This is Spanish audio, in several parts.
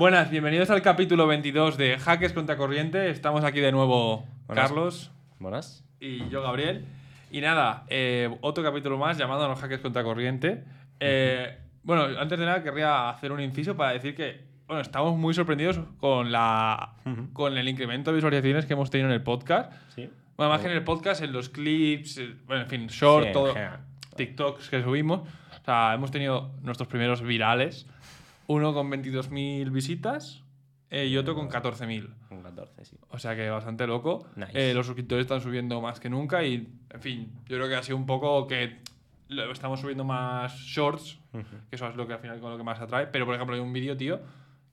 Buenas, bienvenidos al capítulo 22 de Hackers contra Corriente. Estamos aquí de nuevo Buenas. Carlos Buenas. y yo Gabriel. Y nada, eh, otro capítulo más llamado Los Hackers contra Corriente. Eh, bueno, antes de nada querría hacer un inciso para decir que bueno, estamos muy sorprendidos con, la, con el incremento de visualizaciones que hemos tenido en el podcast. Sí. Bueno, más que en el podcast, en los clips, eh, bueno, en fin, short, Sí, todo. TikToks que subimos. O sea, hemos tenido nuestros primeros virales. Uno con 22.000 visitas eh, y otro con 14.000. Un 14, sí. O sea que bastante loco. Nice. Eh, los suscriptores están subiendo más que nunca y, en fin, yo creo que ha sido un poco que estamos subiendo más shorts, que eso es lo que al final con lo que más atrae. Pero, por ejemplo, hay un vídeo, tío,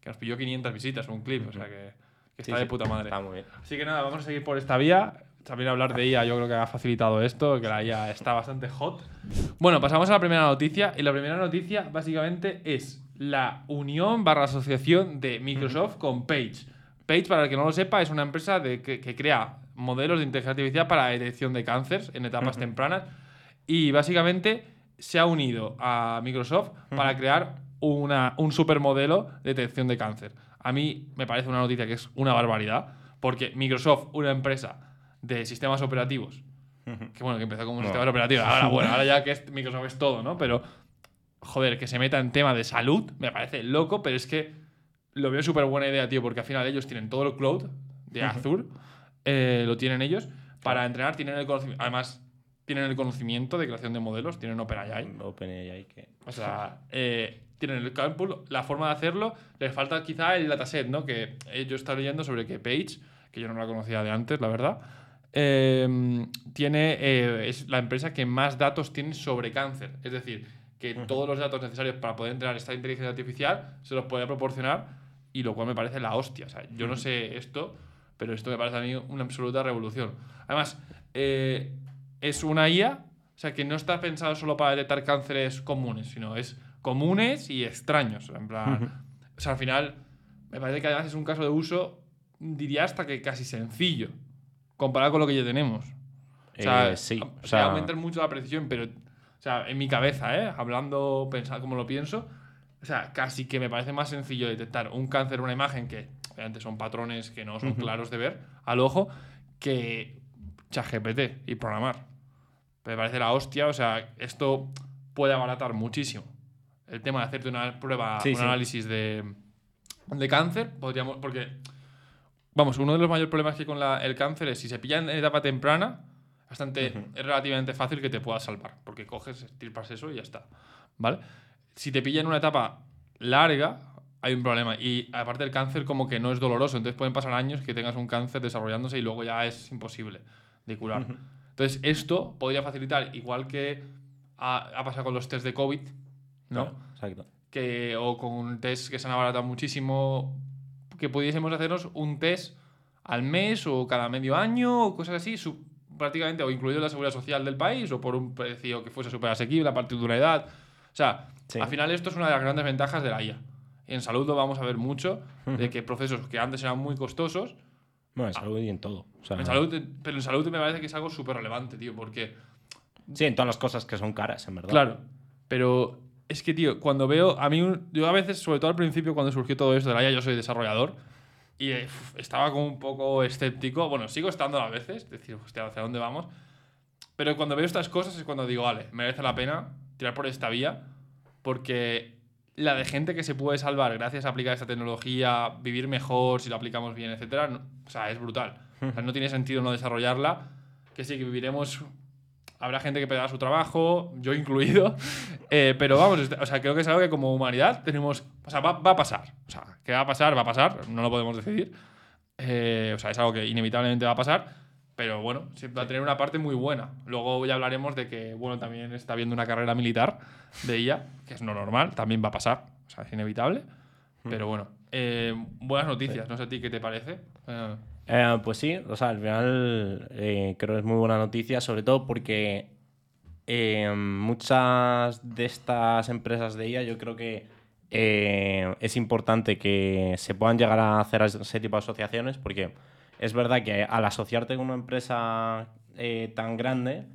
que nos pilló 500 visitas, un clip, o sea que, que Sí, está de sí, puta madre. Está muy bien. Así que nada, vamos a seguir por esta vía. También hablar de IA yo creo que ha facilitado esto, que la IA está bastante hot. Bueno, pasamos a la primera noticia. Y la primera noticia básicamente es la unión barra asociación de Microsoft con Page. Page, para el que no lo sepa, es una empresa de, que, que crea modelos de inteligencia artificial para la detección de cánceres en etapas tempranas. Y básicamente se ha unido a Microsoft para crear una, un supermodelo de detección de cáncer. A mí me parece una noticia que es una barbaridad, porque Microsoft, una empresa de sistemas operativos, que bueno, que empezó como un No. sistema operativo, ahora bueno, ahora ya que es- Microsoft es todo, ¿no? Pero, joder, que se meta en tema de salud, me parece loco, pero es que lo veo súper buena idea, tío, porque al final ellos tienen todo el cloud de Azure, eh, lo tienen ellos, para entrenar tienen el conocimiento, además tienen el conocimiento de creación de modelos, tienen OpenAI, OpenAI que. o sea, eh, tienen el cálculo, la forma de hacerlo, les falta quizá el dataset, ¿no? Que eh, yo estaba leyendo sobre que Page, que yo no la conocía de antes, la verdad, eh, tiene, eh, es la empresa que más datos tiene sobre cáncer. Es decir, que todos los datos necesarios para poder entrenar esta inteligencia artificial se los puede proporcionar y lo cual me parece la hostia. O sea, yo no sé esto, pero esto me parece a mí una absoluta revolución. Además, eh, es una IA, o sea, que no está pensado solo para detectar cánceres comunes, sino es comunes y extraños. En plan, o sea, al final, me parece que además es un caso de uso, diría hasta que casi sencillo, comparado con lo que ya tenemos. O sea, Eh, sí. O sea, aumentan mucho la precisión, pero, o sea, en mi cabeza, ¿eh? Hablando, pensando como lo pienso, o sea, casi que me parece más sencillo detectar un cáncer una imagen que, obviamente, son patrones que no son claros de ver al ojo, que ChatGPT y programar. Me parece la hostia, o sea, esto puede abaratar muchísimo. El tema de hacerte una prueba, Sí, un sí. análisis de, de cáncer, podríamos, porque, vamos, uno de los mayores problemas que hay con la- el cáncer es si se pilla en etapa temprana, bastante, es relativamente fácil que te pueda salvar, porque coges, estirpas eso y ya está, ¿vale? Si te pilla en una etapa larga, hay un problema. Y aparte el cáncer como que no es doloroso, entonces pueden pasar años que tengas un cáncer desarrollándose y luego ya es imposible de curar. Entonces esto podría facilitar, igual que ha, pasado con los test de COVID, ¿no? claro, Exacto. que, o con test que se han abaratado muchísimo, que pudiésemos hacernos un test al mes o cada medio año o cosas así, prácticamente, o incluido en la seguridad social del país o por un precio que fuese súper asequible a partir de una edad. O sea, Sí. al final esto es una de las grandes ventajas de la IA. En salud lo vamos a ver mucho, de que procesos que antes eran muy costosos, Bueno, en salud y en todo. O sea, en salud, pero en salud me parece que es algo súper relevante, tío, porque Sí, en todas las cosas que son caras, en verdad. Claro, pero es que, tío, cuando veo, a mí, yo a veces, sobre todo al principio, cuando surgió todo esto de la IA, yo soy desarrollador, y eh, estaba como un poco escéptico, bueno, sigo estando a veces, decir, hostia, ¿hacia dónde vamos? Pero cuando veo estas cosas es cuando digo, vale, merece la pena tirar por esta vía, porque la de gente que se puede salvar gracias a aplicar esta tecnología, vivir mejor si lo aplicamos bien, etcétera, no- o sea, es brutal. O sea, no tiene sentido no desarrollarla, que sí, que viviremos habrá gente que perderá su trabajo, yo incluido, eh, pero vamos, o sea, creo que es algo que como humanidad tenemos, o sea, va, va a pasar, o sea, que va a pasar, va a pasar, no lo podemos decidir, Eh, o sea, es algo que inevitablemente va a pasar, pero bueno, va a tener una parte muy buena. Luego ya hablaremos de que, bueno, también está habiendo una carrera militar de ella, que es no normal, también va a pasar, o sea, es inevitable, pero bueno, eh, buenas noticias, no sé a ti qué te parece. Eh, pues sí, o sea, al final eh, creo que es muy buena noticia, sobre todo porque eh, muchas de estas empresas de IA yo creo que es importante que se puedan llegar a hacer ese tipo de asociaciones porque es verdad que al asociarte con una empresa tan grande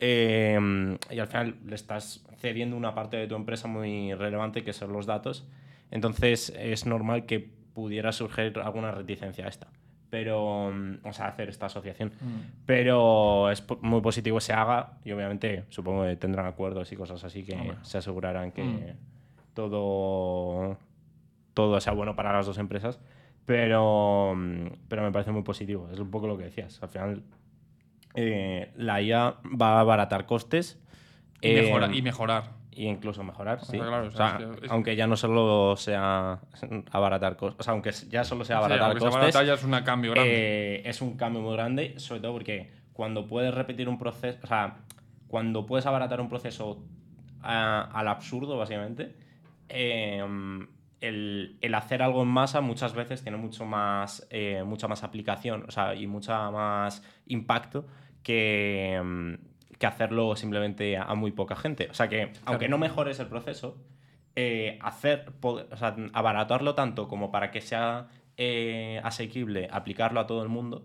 y al final le estás cediendo una parte de tu empresa muy relevante que son los datos Entonces es normal que pudiera surgir alguna reticencia a esta. Pero, mm, o sea, hacer esta asociación. Mm. Pero es muy positivo que se haga y obviamente supongo que tendrán acuerdos y cosas así que Hombre. se asegurarán que Mm. todo, todo sea bueno para las dos empresas. Pero, pero me parece muy positivo. Es un poco lo que decías. Al final, eh, la IA va a abaratar costes. Y, eh, mejora- y mejorar. Y incluso mejorar, sí. claro, o O sea, sea, es que es- aunque ya no solo sea abaratar costes, o sea, aunque ya solo sea Sí, abaratar sea costes, ya es un cambio grande. eh, es un cambio muy grande, sobre todo porque cuando puedes repetir un proceso, o sea, cuando puedes abaratar un proceso a- al absurdo, básicamente, eh, el, el hacer algo en masa muchas veces tiene mucho más, eh, mucha más aplicación, o sea, y mucha más impacto que, mm, que hacerlo simplemente a muy poca gente. O sea que, aunque no mejores el proceso, eh, hacer, o sea, abaratarlo tanto como para que sea eh, asequible aplicarlo a todo el mundo,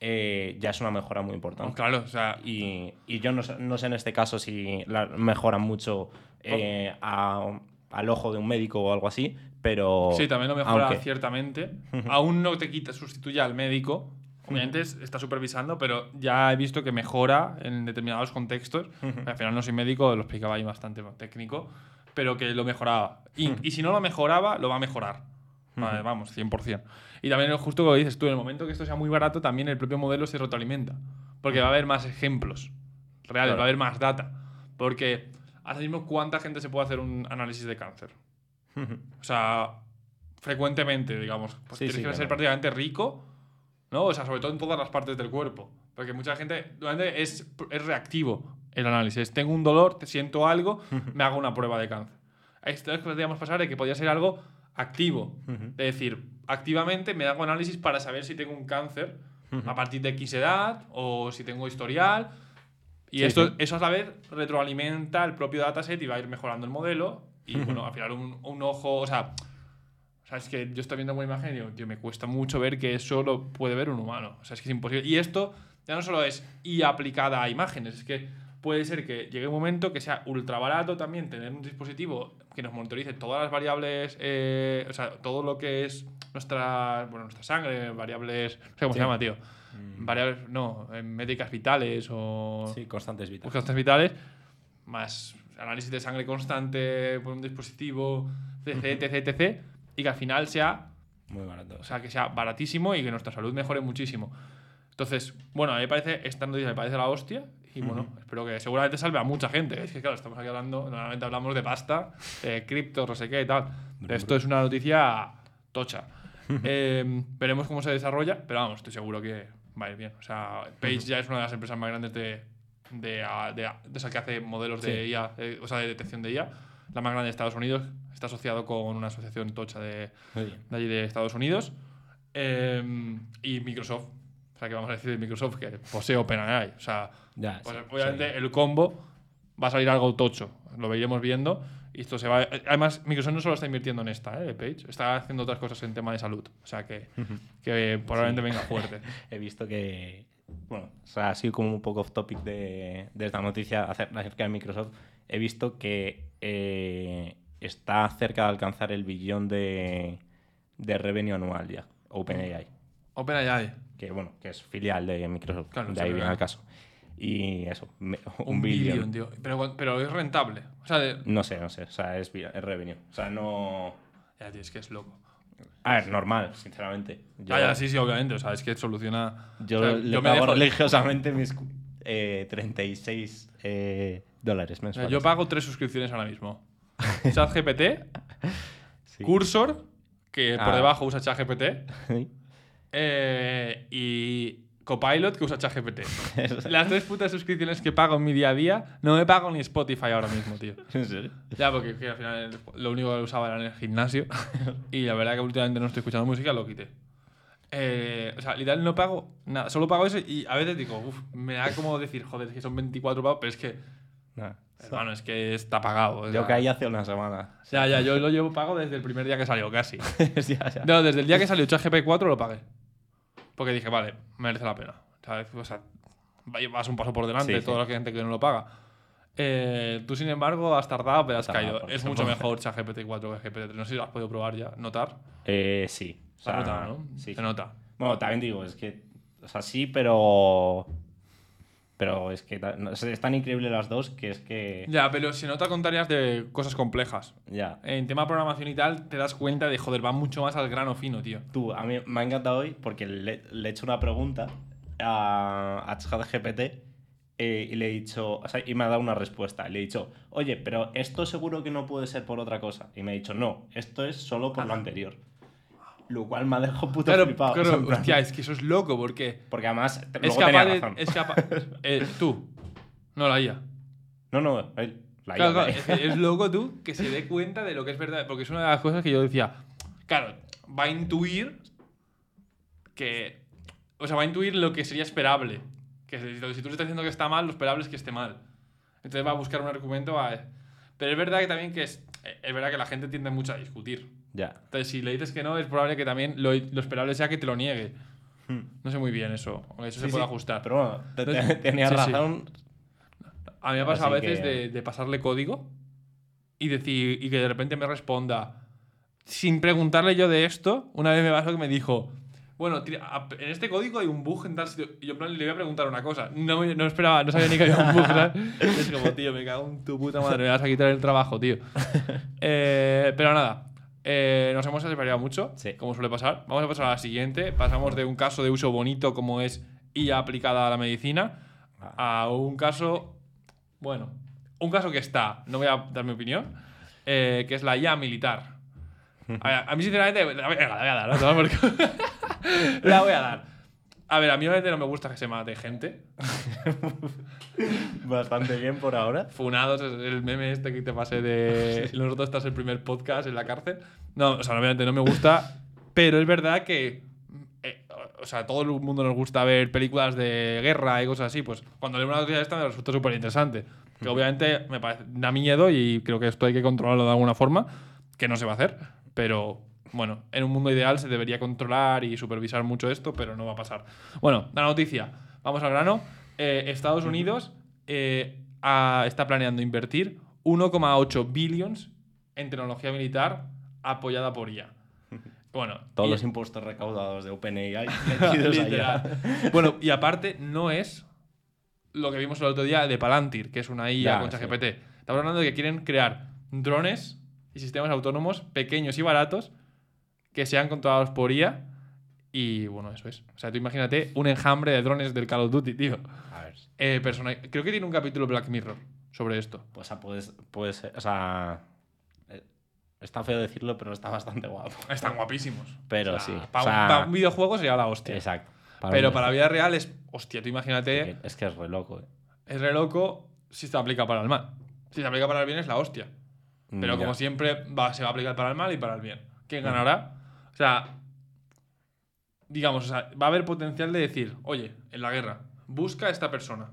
eh, ya es una mejora muy importante. Claro, o sea, Y, y yo no sé, no sé en este caso si la mejoran mucho eh, a- al ojo de un médico o algo así, pero. Sí, también lo mejora aunque- ciertamente. Aún no te quita, sustituye al médico. Obviamente es- está supervisando, pero ya he visto que mejora en determinados contextos. Al final no soy médico, lo explicaba ahí bastante técnico, pero que lo mejoraba. Y, y si no lo mejoraba, lo va a mejorar. Vale, vamos, 100%. Y también justo como dices tú, en el momento que esto sea muy barato, también el propio modelo se retroalimenta. Porque va a haber más ejemplos reales, Claro. va a haber más data. Porque ahora mismo, ¿cuánta gente se puede hacer un análisis de cáncer? O sea, frecuentemente, digamos. Pues Sí, tienes sí, que ser claro. prácticamente rico, ¿no? O sea, sobre todo en todas las partes del cuerpo. Porque mucha gente es, es reactivo el análisis. Tengo un dolor, te siento algo, me hago una prueba de cáncer. Esto es que podríamos pasar de que podría ser algo activo. Es decir, activamente me hago análisis para saber si tengo un cáncer a partir de X edad o si tengo historial. Y Sí, esto, sí. eso a la vez retroalimenta el propio dataset y va a ir mejorando el modelo. Y bueno, al final un, un ojo, o sea, o sea, es que yo estoy viendo una imagen y digo, tío, me cuesta mucho ver que eso lo puede ver un humano. O sea, es que es imposible. Y esto ya no solo es y aplicada a imágenes, es que puede ser que llegue un momento que sea ultra barato también tener un dispositivo que nos monitorice todas las variables, eh, o sea, todo lo que es nuestra, bueno, nuestra sangre, variables, no sé cómo se llama, tío. Variables, no, eh, médicas vitales o Sí, constantes vitales. constantes vitales, más análisis de sangre constante por un dispositivo, etc, etc, etc, y que al final sea, Muy barato. o sea, que sea baratísimo y que nuestra salud mejore muchísimo. Entonces, bueno, a mí me parece, esta noticia me parece la hostia y bueno, espero que seguramente salve a mucha gente. Es que claro, estamos aquí hablando, normalmente hablamos de pasta, de cripto, no sé qué y tal. Pero esto es una noticia tocha. Eh, veremos cómo se desarrolla, pero vamos, estoy seguro que va a ir bien. O sea, Page ya es una de las empresas más grandes de, de, de, a- de esa que hace modelos de Sí. IA, eh, o sea, de detección de IA. La más grande de Estados Unidos. Está asociado con una asociación tocha de, allí de Estados Unidos. Eh, y Microsoft. O sea, que vamos a decir de Microsoft que posee OpenAI. O sea, Ya, pues, sí, obviamente sí. el combo va a salir algo tocho. Lo iremos viendo. Y esto se va. Además, Microsoft no solo está invirtiendo en esta, ¿eh? Page. Está haciendo otras cosas en tema de salud. O sea que, que probablemente venga fuerte. He visto que. Bueno, o sea, así como un poco off topic de, de esta noticia acer- acerca de Microsoft. He visto que eh, está cerca de alcanzar el billón de, de revenue anual ya, OpenAI. OpenAI. Que bueno, que es filial de Microsoft. Claro, de ahí viene el caso. Y eso, me- un, Un billón. tío. Pero, pero es rentable. O sea, de- No sé, no sé. O sea, es, es revenue. O sea, no. ya, tío, es que es loco. A ver, normal, sinceramente. Yo, Ya, ya, sí, sí, obviamente. O sea, es que soluciona. yo o sea, le yo me pago dejo- religiosamente mis eh, 36 eh, dólares mensuales. yo pago tres suscripciones ahora mismo. ChatGPT, Sí. Cursor, que por Ah. debajo usa ChatGPT, eh, y Copilot, que usa ChatGPT. Las tres putas suscripciones que pago en mi día a día, no me pago ni Spotify ahora mismo, tío. ¿En serio? Ya, porque que al final lo único que usaba era en el gimnasio. y la verdad que últimamente no estoy escuchando música, lo quité. Eh, o sea, literal no pago nada, solo pago eso y a veces digo, uff, me da como decir, joder, es que son 24 pavos, pero es que, Nada. hermano, es que está pagado. o Yo sea. caí hace una semana. Ya, ya, yo lo llevo pago desde el primer día que salió, casi. ya, ya. No, desde el día que salió ChatGPT 4 lo pagué. Porque dije, vale, merece la pena. ¿Sabes? O sea, vas un paso por delante Sí, toda sí. la gente que no lo paga. Eh, tú, sin embargo, has tardado, pero has caído. Es mucho mejor ChatGPT 4 que GPT-3. No sé si lo has podido probar ya, notar. Eh, sí. O Se sea, nota, ¿no? Sí. Se nota. Bueno, también digo, es que. O sea, sí, pero. Pero es que no, es tan increíble las dos que es que. Ya, pero se nota con tareas de cosas complejas. Ya. En tema de programación y tal, te das cuenta de, joder, va mucho más al grano fino, tío. Tú, a mí me ha encantado hoy porque le, le he hecho una pregunta a, a ChatGPT eh, y le he dicho, o sea, y me ha dado una respuesta. Le he dicho, oye, pero esto seguro que no puede ser por otra cosa. Y me ha dicho, no, esto es solo por lo anterior. Lo cual me ha dejado puto Claro, flipado. o claro, sea, en plan- hostia, es que eso es loco, porque Porque además, es luego capaz tenía de. razón. Es capaz. eh, tú, no la IA. No, no, él- la Claro, IA, claro, la es, es loco tú que se dé cuenta de lo que es verdad, porque es una de las cosas que yo decía. Claro, va a intuir que. O sea, va a intuir lo que sería esperable. Que si, si tú le estás diciendo que está mal, lo esperable es que esté mal. Entonces va a buscar un argumento. a- pero es verdad que también que es. Es verdad que la gente tiende mucho a discutir. Ya. Entonces, si le dices que no, es probable que también lo, lo esperable sea que te lo niegue. No sé muy bien eso. Eso Hmm. Sí, se puede sí, ajustar. Pero bueno, Entonces, tenías sí, razón. A mí me ha pasado a veces que- de, de pasarle código y decir y que de repente me responda sin preguntarle yo de esto. Una vez me pasó que me dijo, bueno, tira- en este código hay un bug en tal sitio. Y yo plan, le voy a preguntar una cosa. No, no esperaba, no sabía ni que había un bug. ¿sabes? Es como, tío, me cago en tu puta madre, me vas a quitar el trabajo, tío. Eh, pero nada. Eh, nos hemos desvariado mucho, Sí. como suele pasar. Vamos a pasar a la siguiente. Pasamos de un caso de uso bonito como es IA aplicada a la medicina a un caso, bueno, un caso que está, no voy a dar mi opinión, eh, que es la IA militar. A, mí, sinceramente, la voy, venga, la voy a dar, la voy a dar. A ver, a mí obviamente no me gusta que se mate gente. Bastante bien por ahora. Funados, es el meme este que te pasé de nosotros estás el primer podcast en la cárcel. No, o sea, obviamente no me gusta, pero es verdad que eh, o sea, todo el mundo nos gusta ver películas de guerra y cosas así, pues cuando leo una noticia de esta me resulta súper interesante. Que obviamente me parece, da miedo y creo que esto hay que controlarlo de alguna forma, que no se va a hacer, pero bueno, en un mundo ideal se debería controlar y supervisar mucho esto, pero no va a pasar. Bueno, la noticia, vamos al grano. Eh, Estados Unidos eh, está planeando invertir 1,8 billions en tecnología militar apoyada por IA. Bueno, Todos y- los impuestos recaudados de OpenAI metidos allá. Literal. bueno, y aparte, no es lo que vimos el otro día de Palantir, que es una IA Ya, con sí. ChatGPT. Estamos hablando de que quieren crear drones y sistemas autónomos pequeños y baratos que sean controlados por IA. Y bueno, eso es. O sea, tú imagínate un enjambre de drones del Call of Duty, tío. A ver, Eh, persona- Creo que tiene un capítulo Black Mirror sobre esto. pues ah, puedes, puede ser, o sea, eh, está feo decirlo, pero está bastante guapo. Están guapísimos. Pero O sea, sí, Para o sea- un, pa' un videojuego sería la hostia. Exacto. Pero para la vida real es. Hostia, tú imagínate. Es que es re loco. eh. Es re loco si se aplica para el mal. Si se aplica para el bien es la hostia. Pero Mm, como siempre va, se va a aplicar para el mal y para el bien. ¿Quién ganará? O sea, digamos, o sea, va a haber potencial de decir, oye, en la guerra, busca a esta persona.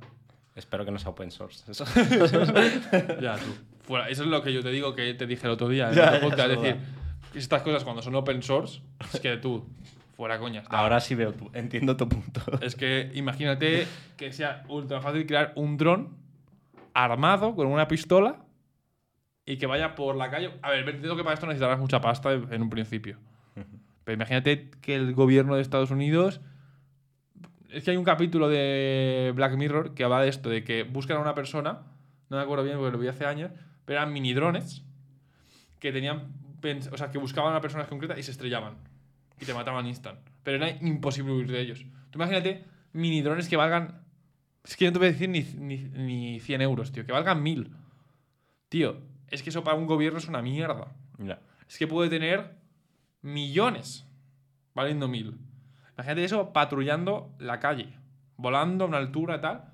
Espero que no sea open source. Eso. Ya, tú. Fuera. Eso es lo que yo te digo que te dije el otro día en Ya, otro ya, podcast. es decir, estas cosas cuando son open source, es que tú, fuera coñas. Ahora sí veo tu, entiendo tu punto. Es que imagínate que sea ultra fácil crear un dron armado con una pistola y que vaya por la calle. A ver, entiendo que para esto necesitarás mucha pasta en un principio. Pero imagínate que el gobierno de Estados Unidos. Es que hay un capítulo de Black Mirror que habla de esto, de que buscan a una persona, no me acuerdo bien porque lo vi hace años, pero eran mini drones que tenían. O sea, que buscaban a una persona concreta y se estrellaban. Y te mataban instant. Pero era imposible huir de ellos. Tú imagínate mini drones que valgan. Es que no te voy a decir ni, ni, ni 100 euros, tío. Que valgan 1000. Tío, es que eso para un gobierno es una mierda. Ya. Es que puede tener millones valiendo 1000. Imagínate eso patrullando la calle, volando a una altura tal.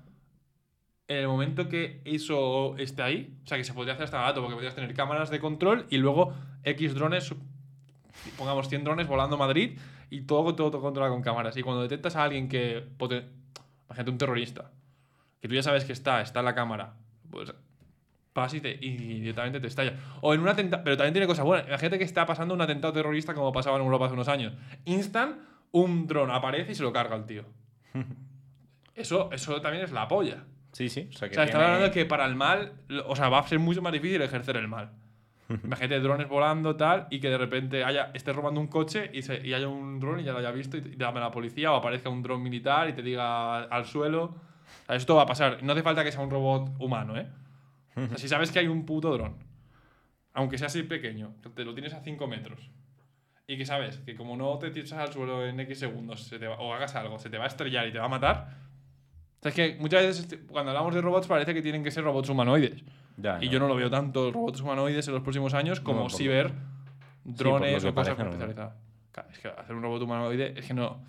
En el momento que eso esté ahí, o sea que se podría hacer hasta barato, porque podrías tener cámaras de control y luego X drones, pongamos 100 drones volando a Madrid y todo, todo, todo controlado con cámaras. Y cuando detectas a alguien que, imagínate un terrorista, que tú ya sabes que está, está en la cámara, pues vas y, te- y directamente te estalla. O en un atentado, pero también tiene cosas buenas. Imagínate que está pasando un atentado terrorista como pasaba en Europa hace unos años. Instant, un dron aparece y se lo carga al tío. Eso, eso también es la polla. Sí, sí. O sea, O que sea, está tiene- hablando de que para el mal, o sea, va a ser mucho más difícil ejercer el mal. Imagínate drones volando, tal, y que de repente haya, estés robando un coche y, se- y haya un dron y ya lo haya visto y te llame a la policía o aparezca un dron militar y te diga al suelo. O sea, esto va a pasar. No hace falta que sea un robot humano, ¿eh? O sea, si sabes que hay un puto dron, aunque sea así pequeño, que te lo tienes a 5 metros, y que sabes que como no te tiras al suelo en X segundos se te va- o hagas algo, se te va a estrellar y te va a matar. O sea, es que muchas veces este- cuando hablamos de robots parece que tienen que ser robots humanoides. Ya, Y ya. yo no lo veo tanto robots humanoides en los próximos años como sí lo- ver drones lo o cosas no. especializadas. Claro, es que hacer un robot humanoide es que no.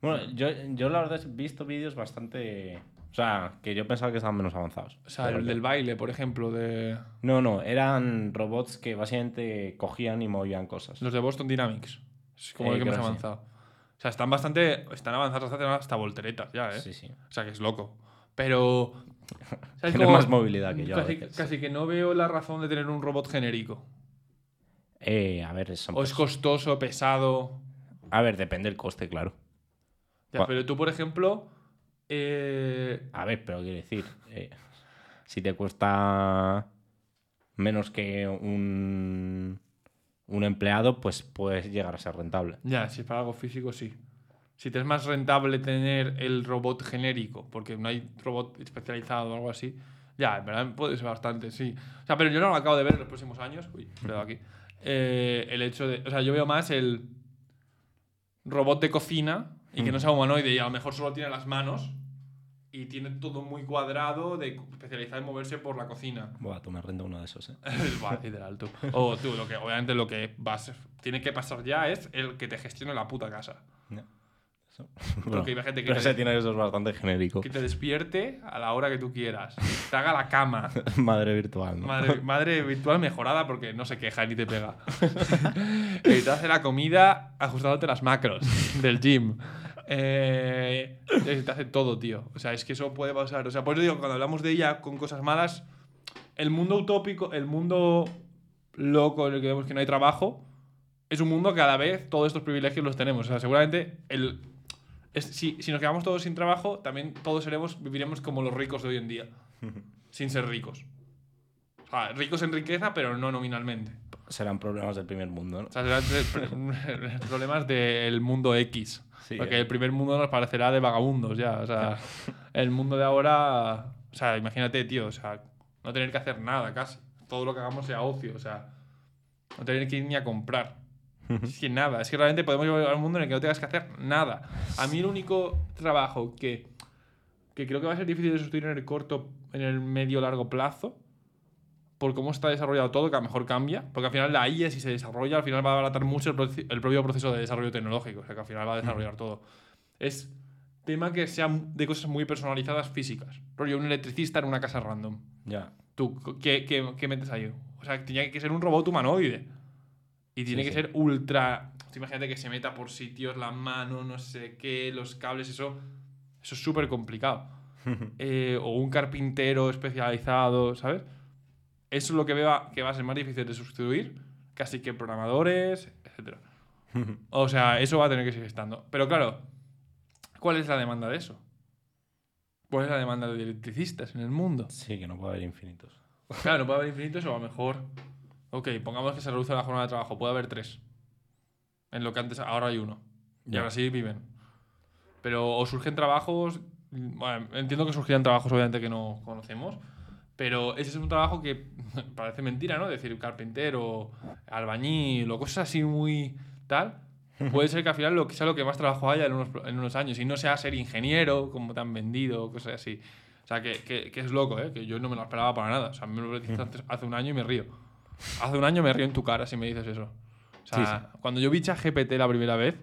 Bueno, yo, yo la verdad he visto vídeos bastante. O sea, que yo pensaba que estaban menos avanzados. O sea, el del baile, por ejemplo, de No, no, eran robots que básicamente cogían y movían cosas. los de Boston Dynamics. Es como Eh, el que sí. avanzado. O sea, están bastante. Están avanzados hasta, hasta volteretas ya, ¿eh? Sí, sí. O sea, que es loco. Pero. ¿sabes Tiene más movilidad que yo. Casi, casi que no veo la razón de tener un robot genérico. Eh, a ver, son O es costoso, pesado. A ver, depende del coste, claro. Ya, pero tú, por ejemplo. Eh, A ver, pero quiero decir, eh, si te cuesta menos que un, un empleado, pues puedes llegar a ser rentable. Ya, si es para algo físico, sí. Si te es más rentable tener el robot genérico, porque no hay robot especializado o algo así, ya, en verdad puede ser bastante, sí. O sea, pero yo no lo acabo de ver en los próximos años. Uy, cuidado aquí. Eh, el hecho de. O sea, yo veo más el robot de cocina y que no sea humanoide y a lo mejor solo tiene las manos y tiene todo muy cuadrado, de especializado en moverse por la cocina. Buah, tú me renta uno de esos, ¿eh? Buah, literal, tú. O tú, lo que, obviamente lo que vas, tiene que pasar ya es el que te gestione la puta casa. No. Eso. Porque Bueno, imagínate que pero te, ese tiene que ser bastante genérico. que te despierte a la hora que tú quieras. Te haga la cama. Madre virtual, ¿no? Madre, madre virtual mejorada porque no se queja ni te pega. y te hace la comida ajustándote las macros del gym. Eh, te hace todo, tío. O sea, es que eso puede pasar. O sea, por eso digo, cuando hablamos de ella con cosas malas, el mundo utópico, el mundo loco en el que vemos que no hay trabajo, es un mundo que a la vez todos estos privilegios los tenemos. O sea, seguramente el, es- si, si nos quedamos todos sin trabajo, también todos seremos, viviremos como los ricos de hoy en día, sin ser ricos. O sea, ricos en riqueza, pero no nominalmente. Serán problemas del primer mundo, ¿no? O sea, serán problemas del mundo X. Sí, porque eh. el primer mundo nos parecerá de vagabundos ya. O sea, el mundo de ahora. O sea, imagínate, tío. O sea, no tener que hacer nada casi. Todo lo que hagamos sea ocio. O sea, no tener que ir ni a comprar. Es que nada. Es que realmente podemos llegar a un mundo en el que no tengas que hacer nada. A mí el único trabajo que, que creo que va a ser difícil de sustituir en el corto, en el medio largo plazo, por cómo está desarrollado todo, que a lo mejor cambia, porque al final la IA si se desarrolla, al final va a abaratar mucho el, el propio proceso de desarrollo tecnológico, o sea que al final va a desarrollar todo. Es tema que sea de cosas muy personalizadas físicas. Rollo, un electricista en una casa random. Ya. ¿Tú qué, qué- qué metes ahí? O sea, tenía que ser un robot humanoide. Y tiene Sí, que sí. ser ultra... Imagínate que se meta por sitios, la mano, no sé qué, los cables, eso... Eso es súper complicado. Eh, o un carpintero especializado, ¿sabes? Eso es lo que veo que va a ser más difícil de sustituir, casi que programadores, etc. O sea, eso va a tener que seguir estando. Pero claro, ¿cuál es la demanda de eso? ¿Cuál es la demanda de electricistas en el mundo? Sí, que no puede haber infinitos. Claro, no puede haber infinitos o a lo mejor. Ok, pongamos que se reduce la jornada de trabajo, puede haber tres. En lo que antes, ahora hay uno. Y ahora sí viven. Pero o surgen trabajos. Bueno, entiendo que surgirán trabajos, obviamente, que no conocemos. Pero ese es un trabajo que parece mentira, ¿no? Decir carpintero, albañil o cosas así muy tal. Puede ser que al final lo que sea lo que más trabajo haya en unos, en unos años y no sea ser ingeniero, como te han vendido, cosas así. O sea, que, que- que es loco, ¿eh? Que yo no me lo esperaba para nada. O sea, me lo dijiste hace un año y me río. Hace un año me río en tu cara si me dices eso. O sea, Sí, cuando yo vi GPT la primera vez,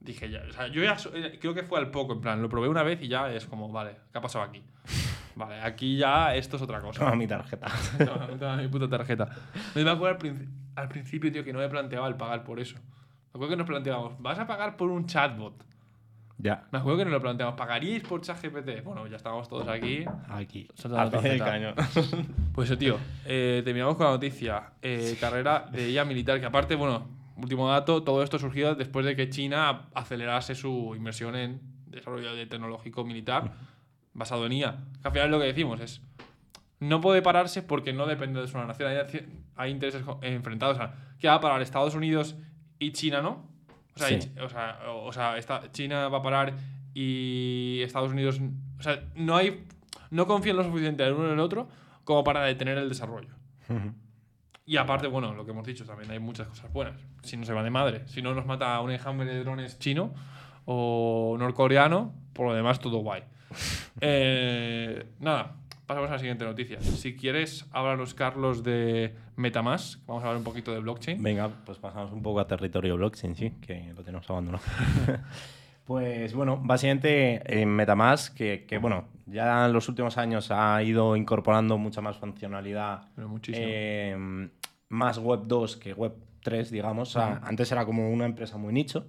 dije ya. O sea, yo ya eh, creo que fue al poco, en plan, lo probé una vez y ya es como, vale, ¿qué ha pasado aquí? Vale, aquí ya esto es otra cosa. Toma mi tarjeta. Toma, toma mi puta tarjeta. Me acuerdo al, princi- al principio, tío, que no me planteaba el pagar por eso. Me acuerdo que nos planteábamos, ¿vas a pagar por un chatbot? ya. Me acuerdo que nos lo planteamos, ¿pagaríais por ChatGPT? Bueno, ya estábamos todos aquí. Aquí. Al pie del cañón. Pues eso, tío. eh, terminamos con la noticia. Eh, carrera de ella militar, que aparte, bueno, último dato, todo esto surgió después de que China acelerase su inversión en desarrollo de tecnológico militar basado en IA. Que al final lo que decimos es, no puede pararse porque no depende de su nación. Hay, hay intereses co- enfrentados. O sea, ¿qué va a parar Estados Unidos y China, no? O sea, Sí. y o sea, o- o sea, esta- China va a parar y Estados Unidos... O sea, no hay... No confían lo suficiente el uno en el otro como para detener el desarrollo. Y aparte, bueno, lo que hemos dicho también, hay muchas cosas buenas. Si no se va de madre, si no nos mata un enjambre de drones chino o norcoreano, por lo demás todo guay. Eh, nada, pasamos a la siguiente noticia. Si quieres, háblanos, Carlos, de Metamask. Vamos a hablar un poquito de blockchain. Venga, pues pasamos un poco a territorio blockchain, sí, que lo tenemos abandonado. pues bueno, básicamente en Metamask, que, que, bueno, ya en los últimos años ha ido incorporando mucha más funcionalidad, Pero eh, más Web 2 que Web 3, digamos. O sea, antes era como una empresa muy nicho.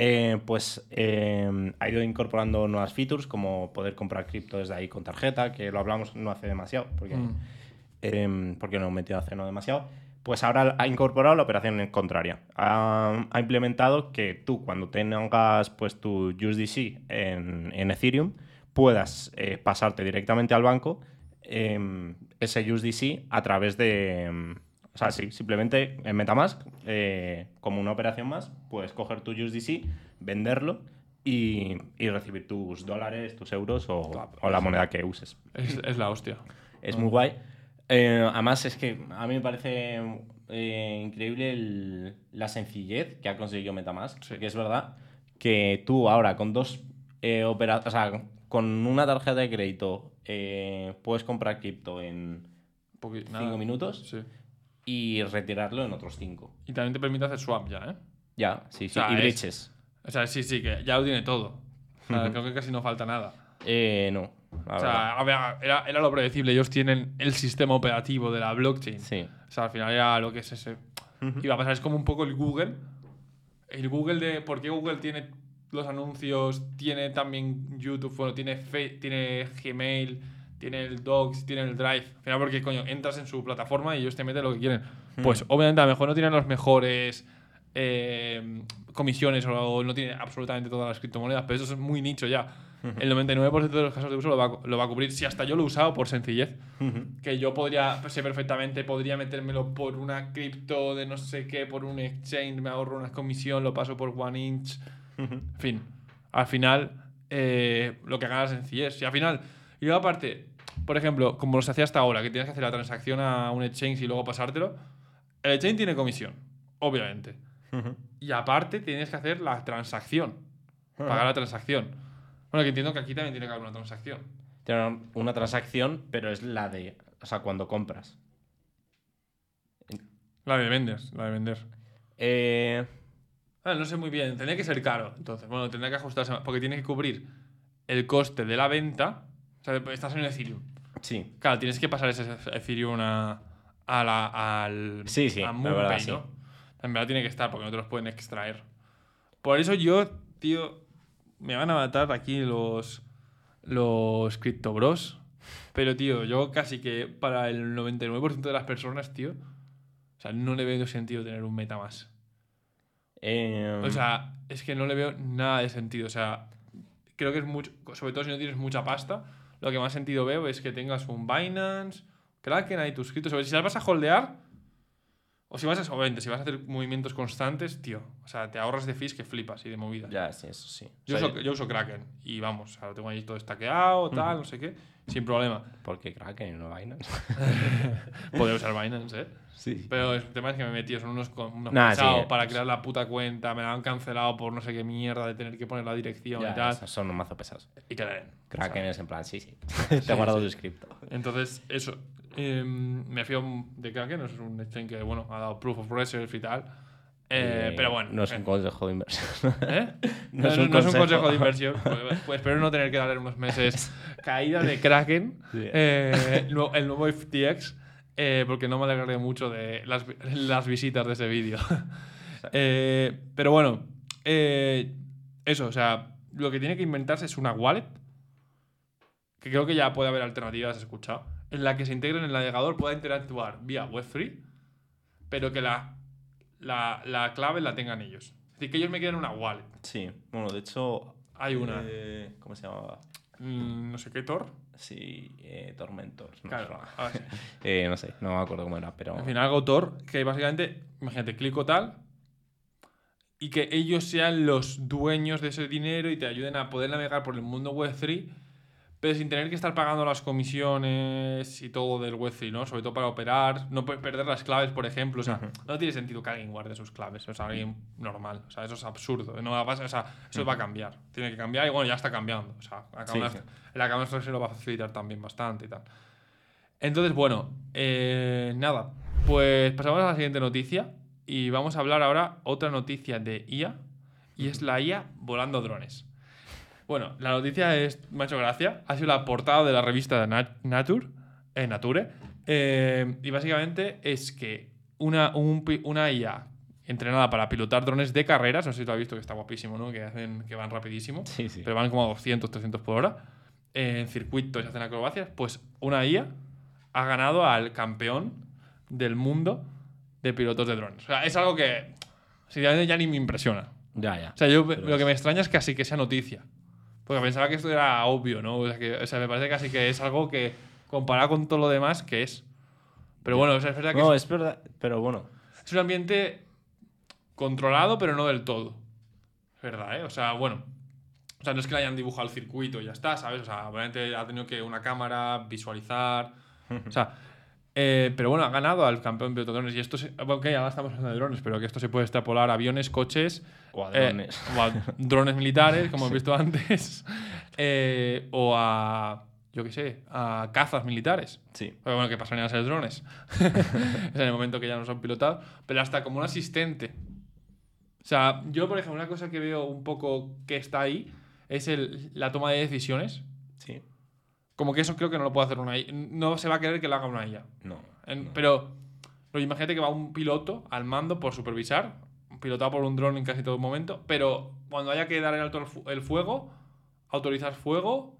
Eh, pues eh, ha ido incorporando nuevas features como poder comprar cripto desde ahí con tarjeta, que lo hablamos no hace demasiado, porque Mm. eh, porque no he metido hace no demasiado, pues ahora ha incorporado la operación en contraria. Ha, ha implementado que tú cuando tengas pues tu USDC en, en Ethereum puedas eh, pasarte directamente al banco em, ese USDC a través de... o sea, sí, simplemente en Metamask, eh, como una operación más, puedes coger tu USDC, venderlo y, y recibir tus dólares, tus euros o, Claro, o la moneda que uses. Es, es la hostia. Es muy guay. Eh, además, es que a mí me parece eh, increíble el- la sencillez que ha conseguido Metamask. Sí. Que es verdad que tú ahora con dos opera- o sea, con una tarjeta de crédito puedes comprar cripto en Poqui- cinco nada. minutos Sí. Y retirarlo en otros cinco. Y también te permite hacer swap ya, ¿eh? Ya, sí, sí. sea, y es- bridges. O sea, sí, sí, que ya lo tiene todo. O sea, Creo que casi no falta nada. Eh, no. O sea, a ver, era, era lo predecible. Ellos tienen el sistema operativo de la blockchain. Sí. O sea, al final era lo que es ese. Iba a pasar, es como un poco el Google. El Google de. ¿Por qué Google tiene los anuncios? Tiene también YouTube, bueno, tiene, Fe- tiene Gmail, tiene el Docs, tiene el Drive. Al final, porque coño, entras en su plataforma y ellos te meten lo que quieren. Pues obviamente a lo mejor no tienen los mejores eh, comisiones o no tiene absolutamente todas las criptomonedas, pero eso es muy nicho ya. El 99% de los casos de uso lo va, a- lo va a cubrir. Si hasta yo lo he usado por sencillez que yo podría, sé perfectamente, podría metérmelo por una cripto de no sé qué, por un exchange, me ahorro una comisión, lo paso por One Inch. En fin, al final, eh, lo que haga la sencillez. Y al final, y luego aparte, por ejemplo, como se hacía hasta ahora, que tienes que hacer la transacción a un exchange y luego pasártelo, el exchange tiene comisión, obviamente. Y aparte tienes que hacer la transacción, pagar la transacción. Bueno, que entiendo que aquí también tiene que haber una transacción. Tiene una transacción, pero es la de. O sea, cuando compras. La de vender, la de vender. Eh, Ah, no sé muy bien, tendría que ser caro. Entonces, bueno, tendría que ajustarse más, porque tiene que cubrir el coste de la venta. O sea, estás en Ethereum. Sí. Claro, tienes que pasar ese Ethereum a, a la, al Sí, sí, a la verdad, sí. En verdad tiene que estar, porque no te los pueden extraer. Por eso yo, tío, me van a matar aquí los, los criptobros. Pero, tío, yo casi que para el 99% de las personas, tío, o sea, no le veo sentido tener un meta más. Eh, O sea, es que no le veo nada de sentido. O sea, creo que es mucho, sobre todo si no tienes mucha pasta, lo que más sentido veo es que tengas un Binance, Kraken, ahí tus criptos. Si las vas a holdear, o si vas a, obviamente, si vas a hacer movimientos constantes, tío, o sea, te ahorras de fees que flipas y de movida. ya, sí, eso sí. Yo, O sea, uso, yo uso Kraken y vamos, o sea, lo tengo ahí todo estaqueado, tal, no sé qué, sin problema. ¿Por qué Kraken y no Binance? Podría usar Binance, ¿eh? sí. Pero el tema es que me metido, son unos, unos Nah, pesados sí. para crear la puta cuenta, me la han cancelado por no sé qué mierda de tener que poner la dirección y tal. son un mazo pesados. Y que den. Kraken es en plan, sí, sí. Te he guardado tu script. Entonces, eso. Em, me fío de Kraken, es un exchange que, bueno, ha dado proof of reserve y tal. Eh, Eh, pero bueno. No es un eh, consejo de inversión. ¿Eh? No No, es un no es un consejo. de inversión. Pues, pues espero no tener que darle unos meses caída de Kraken, Sí. eh, el nuevo- el nuevo FTX, porque no me alegraré mucho de las, vi- las visitas de ese vídeo. Pero bueno, eso, o sea, lo que tiene que inventarse es una wallet, que creo que ya puede haber alternativas, he escuchado, en la que se integre en el navegador, pueda interactuar vía Web3, pero que la, la, la clave la tengan ellos. Es decir, que ellos me quieran una wallet. Sí, bueno, de hecho. Hay una. eh, ¿Cómo se llamaba? mm, no sé qué Tor. Sí, eh, Tormentors. No, Claro, sé. sí. Eh, no sé, no me acuerdo cómo era, pero. En fin, algo Tor, que básicamente, imagínate, clico tal y que ellos sean los dueños de ese dinero y te ayuden a poder navegar por el mundo Web3, pero sin tener que estar pagando las comisiones y todo del Web3, ¿no? Sobre todo para operar, no perder las claves, por ejemplo. O sea, no tiene sentido que alguien guarde sus claves, o sea, alguien normal. O sea, eso es absurdo. No o sea, eso va a cambiar. Tiene que cambiar y bueno, ya está cambiando. O sea, Sí, sí. la cámara se lo va a facilitar también bastante y tal. Entonces, bueno, eh, nada. Pues pasamos a la siguiente noticia y vamos a hablar ahora otra noticia de IA y es la IA volando drones. Bueno, la noticia es, me ha hecho gracia, ha sido la portada de la revista Nat- Nature, eh, Nature eh, y básicamente es que una, un pi- una IA entrenada para pilotar drones de carreras, no sé si lo has visto que está guapísimo, ¿no? Que, hacen, que van rapidísimo Sí, sí. pero van como a 200, 300 por hora, eh, en circuitos y hacen acrobacias, pues una IA ha ganado al campeón del mundo de pilotos de drones. O sea, es algo que sinceramente ya ni me impresiona. Ya, ya. O sea, yo lo que me extraña es casi que sea noticia. Porque pensaba que esto era obvio, ¿no? O sea, que, o sea, me parece casi que es algo que, comparado con todo lo demás, que es. Pero bueno, o sea, es verdad que No, es, es verdad, pero bueno. es un ambiente controlado, pero no del todo. Es verdad, ¿eh? O sea, bueno. O sea, no es que le hayan dibujado el circuito y ya está, ¿sabes? O sea, obviamente ha tenido que una cámara, visualizar. O sea, eh, pero bueno, ha ganado al campeón de drones. Y esto, se, ok, ahora estamos hablando de drones, pero que esto se puede extrapolar a aviones, coches, O a eh, drones. o a drones militares, como hemos visto antes, eh, o a, yo qué sé, a cazas militares. Sí. Pero bueno, que pasarían a ser drones. es en el momento que ya no son pilotados. Pero hasta como un asistente. O sea, yo, por ejemplo, una cosa que veo un poco que está ahí es el, la toma de decisiones. Sí. Como que eso creo que no lo puede hacer una IA. No se va a querer que lo haga una IA. No. En- Pero, pero imagínate que va un piloto al mando por supervisar, pilotado por un dron en casi todo momento, pero cuando haya que dar el alto el fuego, autorizar fuego,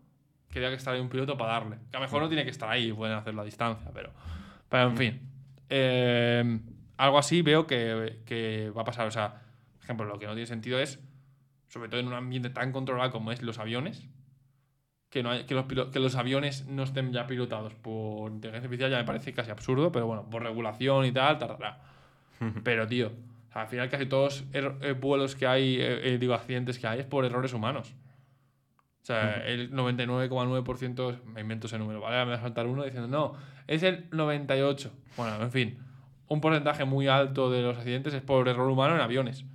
que haya que estar ahí un piloto para darle. Que a lo mejor no tiene que estar ahí, pueden hacerlo a distancia, pero. Pero en fin. Eh, algo así veo que, que va a pasar. O sea, por ejemplo, lo que no tiene sentido es, sobre todo en un ambiente tan controlado como es los aviones, que, no hay- que, los, que los aviones no estén ya pilotados por inteligencia artificial ya me parece casi absurdo, pero bueno, por regulación y tal, tardará. pero tío, o sea, al final casi todos er- eh, vuelos que hay, eh, eh, digo, accidentes que hay es por errores humanos. O sea, el 99,9%, me invento ese número, ¿vale? Me va a saltar uno diciendo, no, es el 98%. Bueno, en fin, un porcentaje muy alto de los accidentes es por error humano en aviones.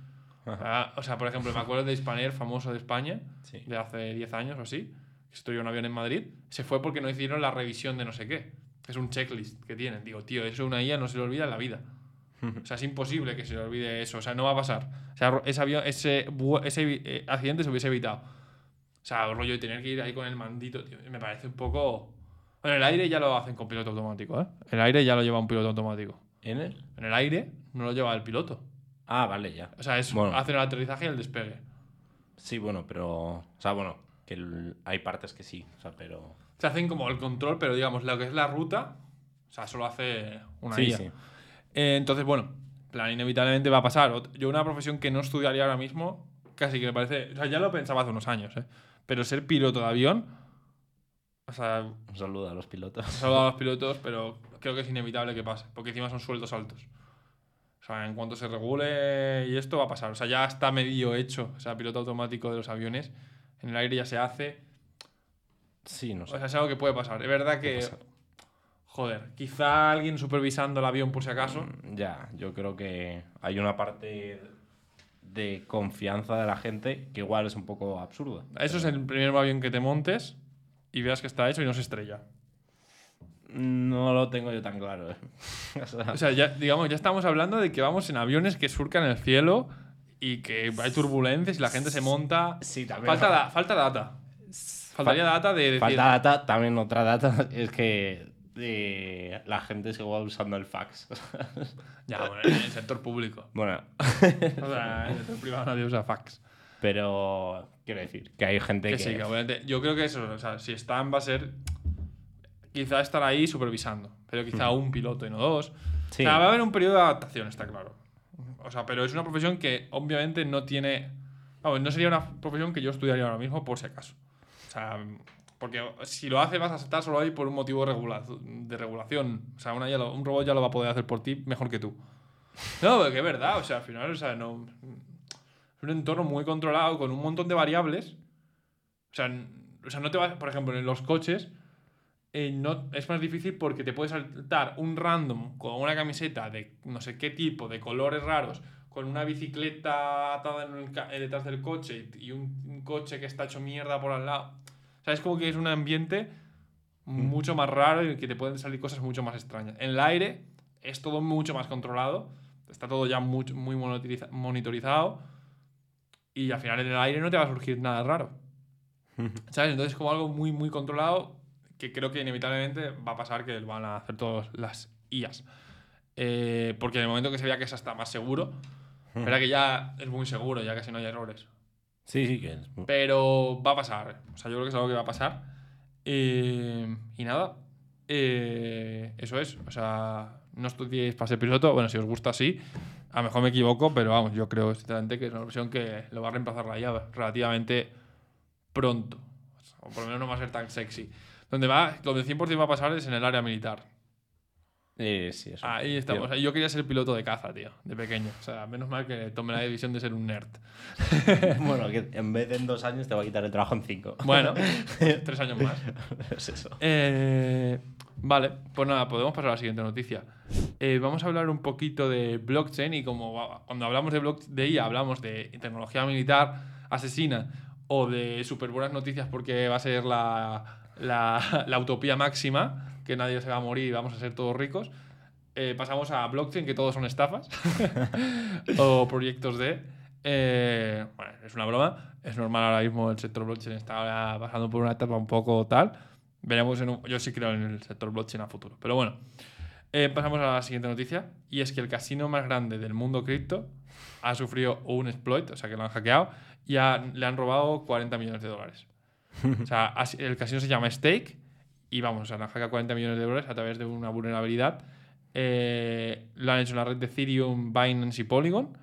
Ah, o sea, por ejemplo, me acuerdo de Spanair, famoso de España, Sí. de hace 10 años o así, estuvo un avión en Madrid, se fue porque no hicieron la revisión de no sé qué. Es un checklist que tienen. Digo, tío, eso una IA no se le olvida en la vida. O sea, es imposible que se le olvide eso. O sea, no va a pasar. O sea, ese, avión, ese, ese eh, accidente se hubiese evitado. O sea, rollo de tener que ir ahí con el mandito, tío, me parece un poco... Bueno, en el aire ya lo hacen con piloto automático, ¿eh? El aire ya lo lleva un piloto automático. ¿En él? En el aire no lo lleva el piloto. Ah, vale, ya. O sea, es Bueno. hacen el aterrizaje y el despegue. Sí, bueno, pero. O sea, bueno, que el- hay partes que sí. O sea, pero. Se hacen como el control, pero digamos, lo que es la ruta, o sea, solo hace una sí, IA. sí. Eh, entonces, bueno, en plan, inevitablemente va a pasar. Yo una profesión que no estudiaría ahora mismo, casi que me parece... O sea, ya lo pensaba hace unos años, ¿eh? Pero ser piloto de avión, o sea, Un saludo a los pilotos. saludo a los pilotos, pero creo que es inevitable que pase, porque encima son sueldos altos. O sea, en cuanto se regule y esto va a pasar. O sea, ya está medio hecho. O sea, piloto automático de los aviones. En el aire ya se hace. Sí, no sé. O sea, es algo que puede pasar. Es verdad que... Joder, quizá alguien supervisando el avión por si acaso. Mm, Ya, yo creo que hay una parte de confianza de la gente que igual es un poco absurda. Eso es el primer avión que te montes y veas que está hecho y no se estrella. No lo tengo yo tan claro. ¿eh? O sea, O sea, ya, digamos, ya estamos hablando de que vamos en aviones que surcan el cielo y que hay turbulencias y la gente se monta. sí, también. Falta, da- falta data. Faltaría data de decir. Falta data, también otra data es que eh, la gente sigue usando el fax. Ya, bueno, en el sector público. bueno, O sea, en el sector privado nadie usa fax. pero quiero decir que hay gente Que que, sí, que obviamente. Yo creo que eso, o sea, si están va a ser. Quizá estar ahí supervisando, pero quizá un piloto y no dos. Sí. O sea, va a haber un periodo de adaptación, está claro. O sea, pero es una profesión que obviamente no tiene. No sería una profesión que yo estudiaría ahora mismo por si acaso. O sea, Porque si lo hace vas a estar solo ahí por un motivo de, regula- de regulación. O sea, un robot ya lo va a poder hacer por ti mejor que tú. No, porque es verdad. O sea, al final, o sea, no... Es un entorno muy controlado con un montón de variables. O sea, o sea no te vas... Por ejemplo, en los coches... eh, no, es más difícil porque te puede saltar un random con una camiseta de no sé qué tipo, de colores raros, con una bicicleta atada en el eh, detrás del coche y un, un coche que está hecho mierda por al lado. O sea, es como que es un ambiente mucho más raro y que te pueden salir cosas mucho más extrañas. En el aire es todo mucho más controlado, está todo ya muy monitoriza- monitorizado y al final en el aire no te va a surgir nada raro. ¿Sabes? Entonces es como algo muy, muy controlado que creo que inevitablemente va a pasar que van a hacer todas las IAs. Eh, porque en el momento que se vea que esa está más seguro, verá que ya es muy seguro, ya casi no hay errores. Sí, sí, que es. Pero va a pasar. O sea, yo creo que es algo que va a pasar. Eh, y nada. eh, eso es. O sea, no estudiéis para ser piloto. Bueno, si os gusta, sí. A lo mejor me equivoco, pero vamos, yo creo sinceramente que es una versión que lo va a reemplazar la llave relativamente pronto. O por lo menos no va a ser tan sexy. Donde va, donde 100% va a pasar es en el área militar. Eh, sí, eso. Ahí estamos. Yo quería ser piloto de caza, tío, de pequeño. O sea, menos mal que tomé la decisión de ser un nerd. bueno, que en vez de en dos años te va a quitar el trabajo en cinco. Bueno, tres años más. es eso. Eh, vale, pues nada, podemos pasar a la siguiente noticia. Eh, vamos a hablar un poquito de blockchain y como cuando hablamos de, block, de IA hablamos de tecnología militar asesina o de súper buenas noticias porque va a ser la, la, la utopía máxima, que nadie se va a morir y vamos a ser todos ricos. Eh, pasamos a blockchain, que todos son estafas o proyectos de... eh, bueno, es una broma. Es normal ahora mismo el sector blockchain está pasando por una etapa un poco tal. Veremos en un- Yo sí creo en el sector blockchain a futuro. Pero bueno, eh, pasamos a la siguiente noticia. Y es que el casino más grande del mundo cripto ha sufrido un exploit, o sea que lo han hackeado, y le han robado 40 millones de dólares. o sea, el casino se llama Stake y vamos, han hackeado 40 millones de dólares a través de una vulnerabilidad. Eh, lo han hecho en la red de Ethereum, Binance y Polygon.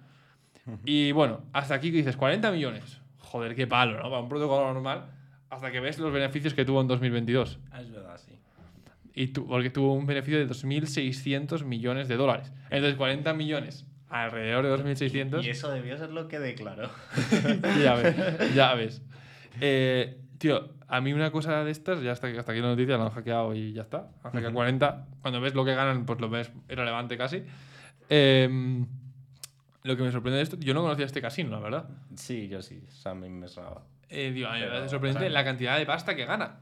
Y bueno, hasta aquí que dices 40 millones. Joder, qué palo, ¿no? Para un protocolo normal. Hasta que ves los beneficios que tuvo en 2022. Ah, Es verdad, sí. Y tu- porque tuvo un beneficio de 2.600 millones de dólares. Entonces, 40 millones alrededor de 2.600. Y eso debió ser lo que declaró. ya ves, ya ves. Eh, tío, a mí una cosa de estas, ya hasta, hasta aquí la noticia, la han hackeado y ya está. Han hackeado 40. Cuando ves lo que ganan, pues lo ves irrelevante casi. Em, lo que me sorprende de esto, yo no conocía este casino, la verdad. Sí, yo sí. O sea, a mí me sonaba. Eh, digo, a mí me parece sorprendente o sea- la cantidad de pasta que gana.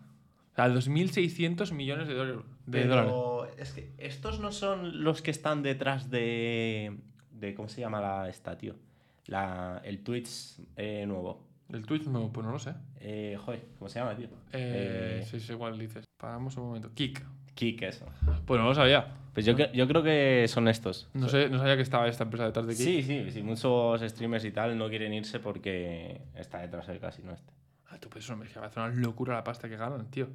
O sea, 2.600 millones de, dólares- Pero es que estos no son los que están detrás de. de ¿Cómo se llama la, esta, tío? La, el Twitch eh, nuevo. El Twitch no, pues no lo sé. Eh, joder, ¿cómo se llama, tío? Eh, Eh, sí, sí, igual dices. Paramos un momento. Kik. Kik, eso. Pues no lo sabía. Pues yo, yo creo que son estos. No, sé, no sabía que estaba esta empresa detrás de Kik. Sí, sí, sí. Muchos streamers y tal no quieren irse porque está detrás del casino este. Ah, tú, pues eso me parece una locura la pasta que ganan, tío.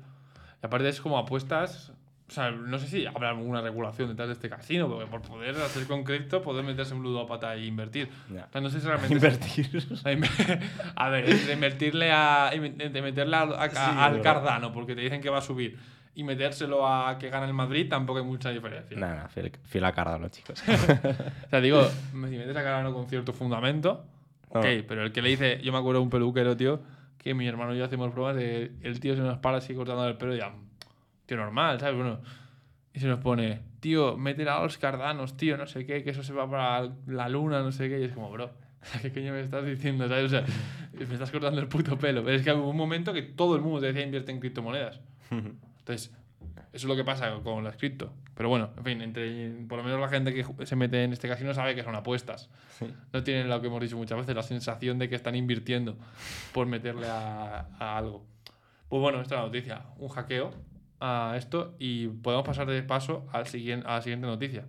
Y aparte es como apuestas. O sea, no sé si habrá alguna regulación detrás de este casino, porque por poder hacer con cripto, poder meterse un ludópata e invertir. Ya. O sea, no sé si realmente. Invertir. A A ver, entre invertirle a. Meterle al, a- Sí, al. Cardano porque te dicen que va a subir y metérselo a que gana el Madrid tampoco hay mucha diferencia. Nada, fiel, fiel a Cardano, chicos. O sea, digo, si metes a Cardano con cierto fundamento, ok, No. pero el que le dice, yo me acuerdo de un peluquero, tío, que mi hermano y yo hacemos pruebas de el tío se nos para así cortando el pelo y ya, tío, normal, ¿sabes? Bueno, y se nos pone, tío, métele a los cardanos, tío, no sé qué, que eso se va para la luna, no sé qué, y es como, bro. ¿Qué coño me estás diciendo? ¿sabes? O sea, me estás cortando el puto pelo. Pero es que hubo un momento que todo el mundo te decía invierte en criptomonedas. Entonces, eso es lo que pasa con las cripto. Pero bueno, en fin, entre, por lo menos la gente que se mete en este casino sabe que son apuestas. No tienen lo que hemos dicho muchas veces, la sensación de que están invirtiendo por meterle a, a algo. Pues bueno, esta es la noticia. Un hackeo a esto y podemos pasar de paso al siguiente, a la siguiente noticia,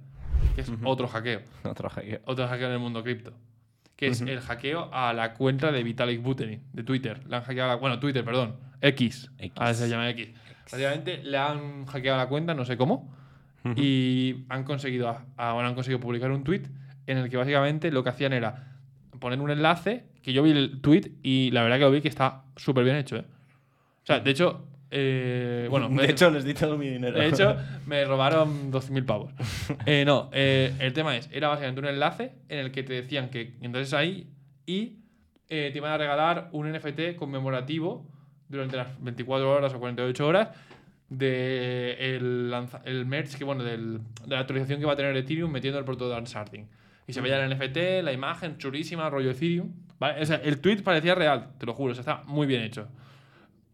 que es otro hackeo. Otro hackeo. Otro hackeo en el mundo cripto. Que es el hackeo a la cuenta de Vitalik Buterin, de Twitter. Le han hackeado la, bueno, Twitter, perdón. X. X. Ahora se llama X. Básicamente le han hackeado la cuenta, no sé cómo. Y han conseguido, a- a- bueno, han conseguido publicar un tweet en el que básicamente lo que hacían era poner un enlace, que yo vi el tweet y la verdad que lo vi que está súper bien hecho. ¿eh? O sea, de hecho, Eh, bueno, me- De hecho, les di todo mi dinero. de hecho, me robaron 12.000 pavos. Eh, no, eh, el tema es, era básicamente un enlace en el que te decían que entonces ahí y eh, te iban a regalar un NFT conmemorativo durante las 24 horas o 48 horas de el, lanza- el merch que bueno del- de la actualización que va a tener Ethereum metiendo el proto sharding y se veía el NFT la imagen chulísima rollo Ethereum ¿vale? O sea, el tweet parecía real te lo juro o sea, está muy bien hecho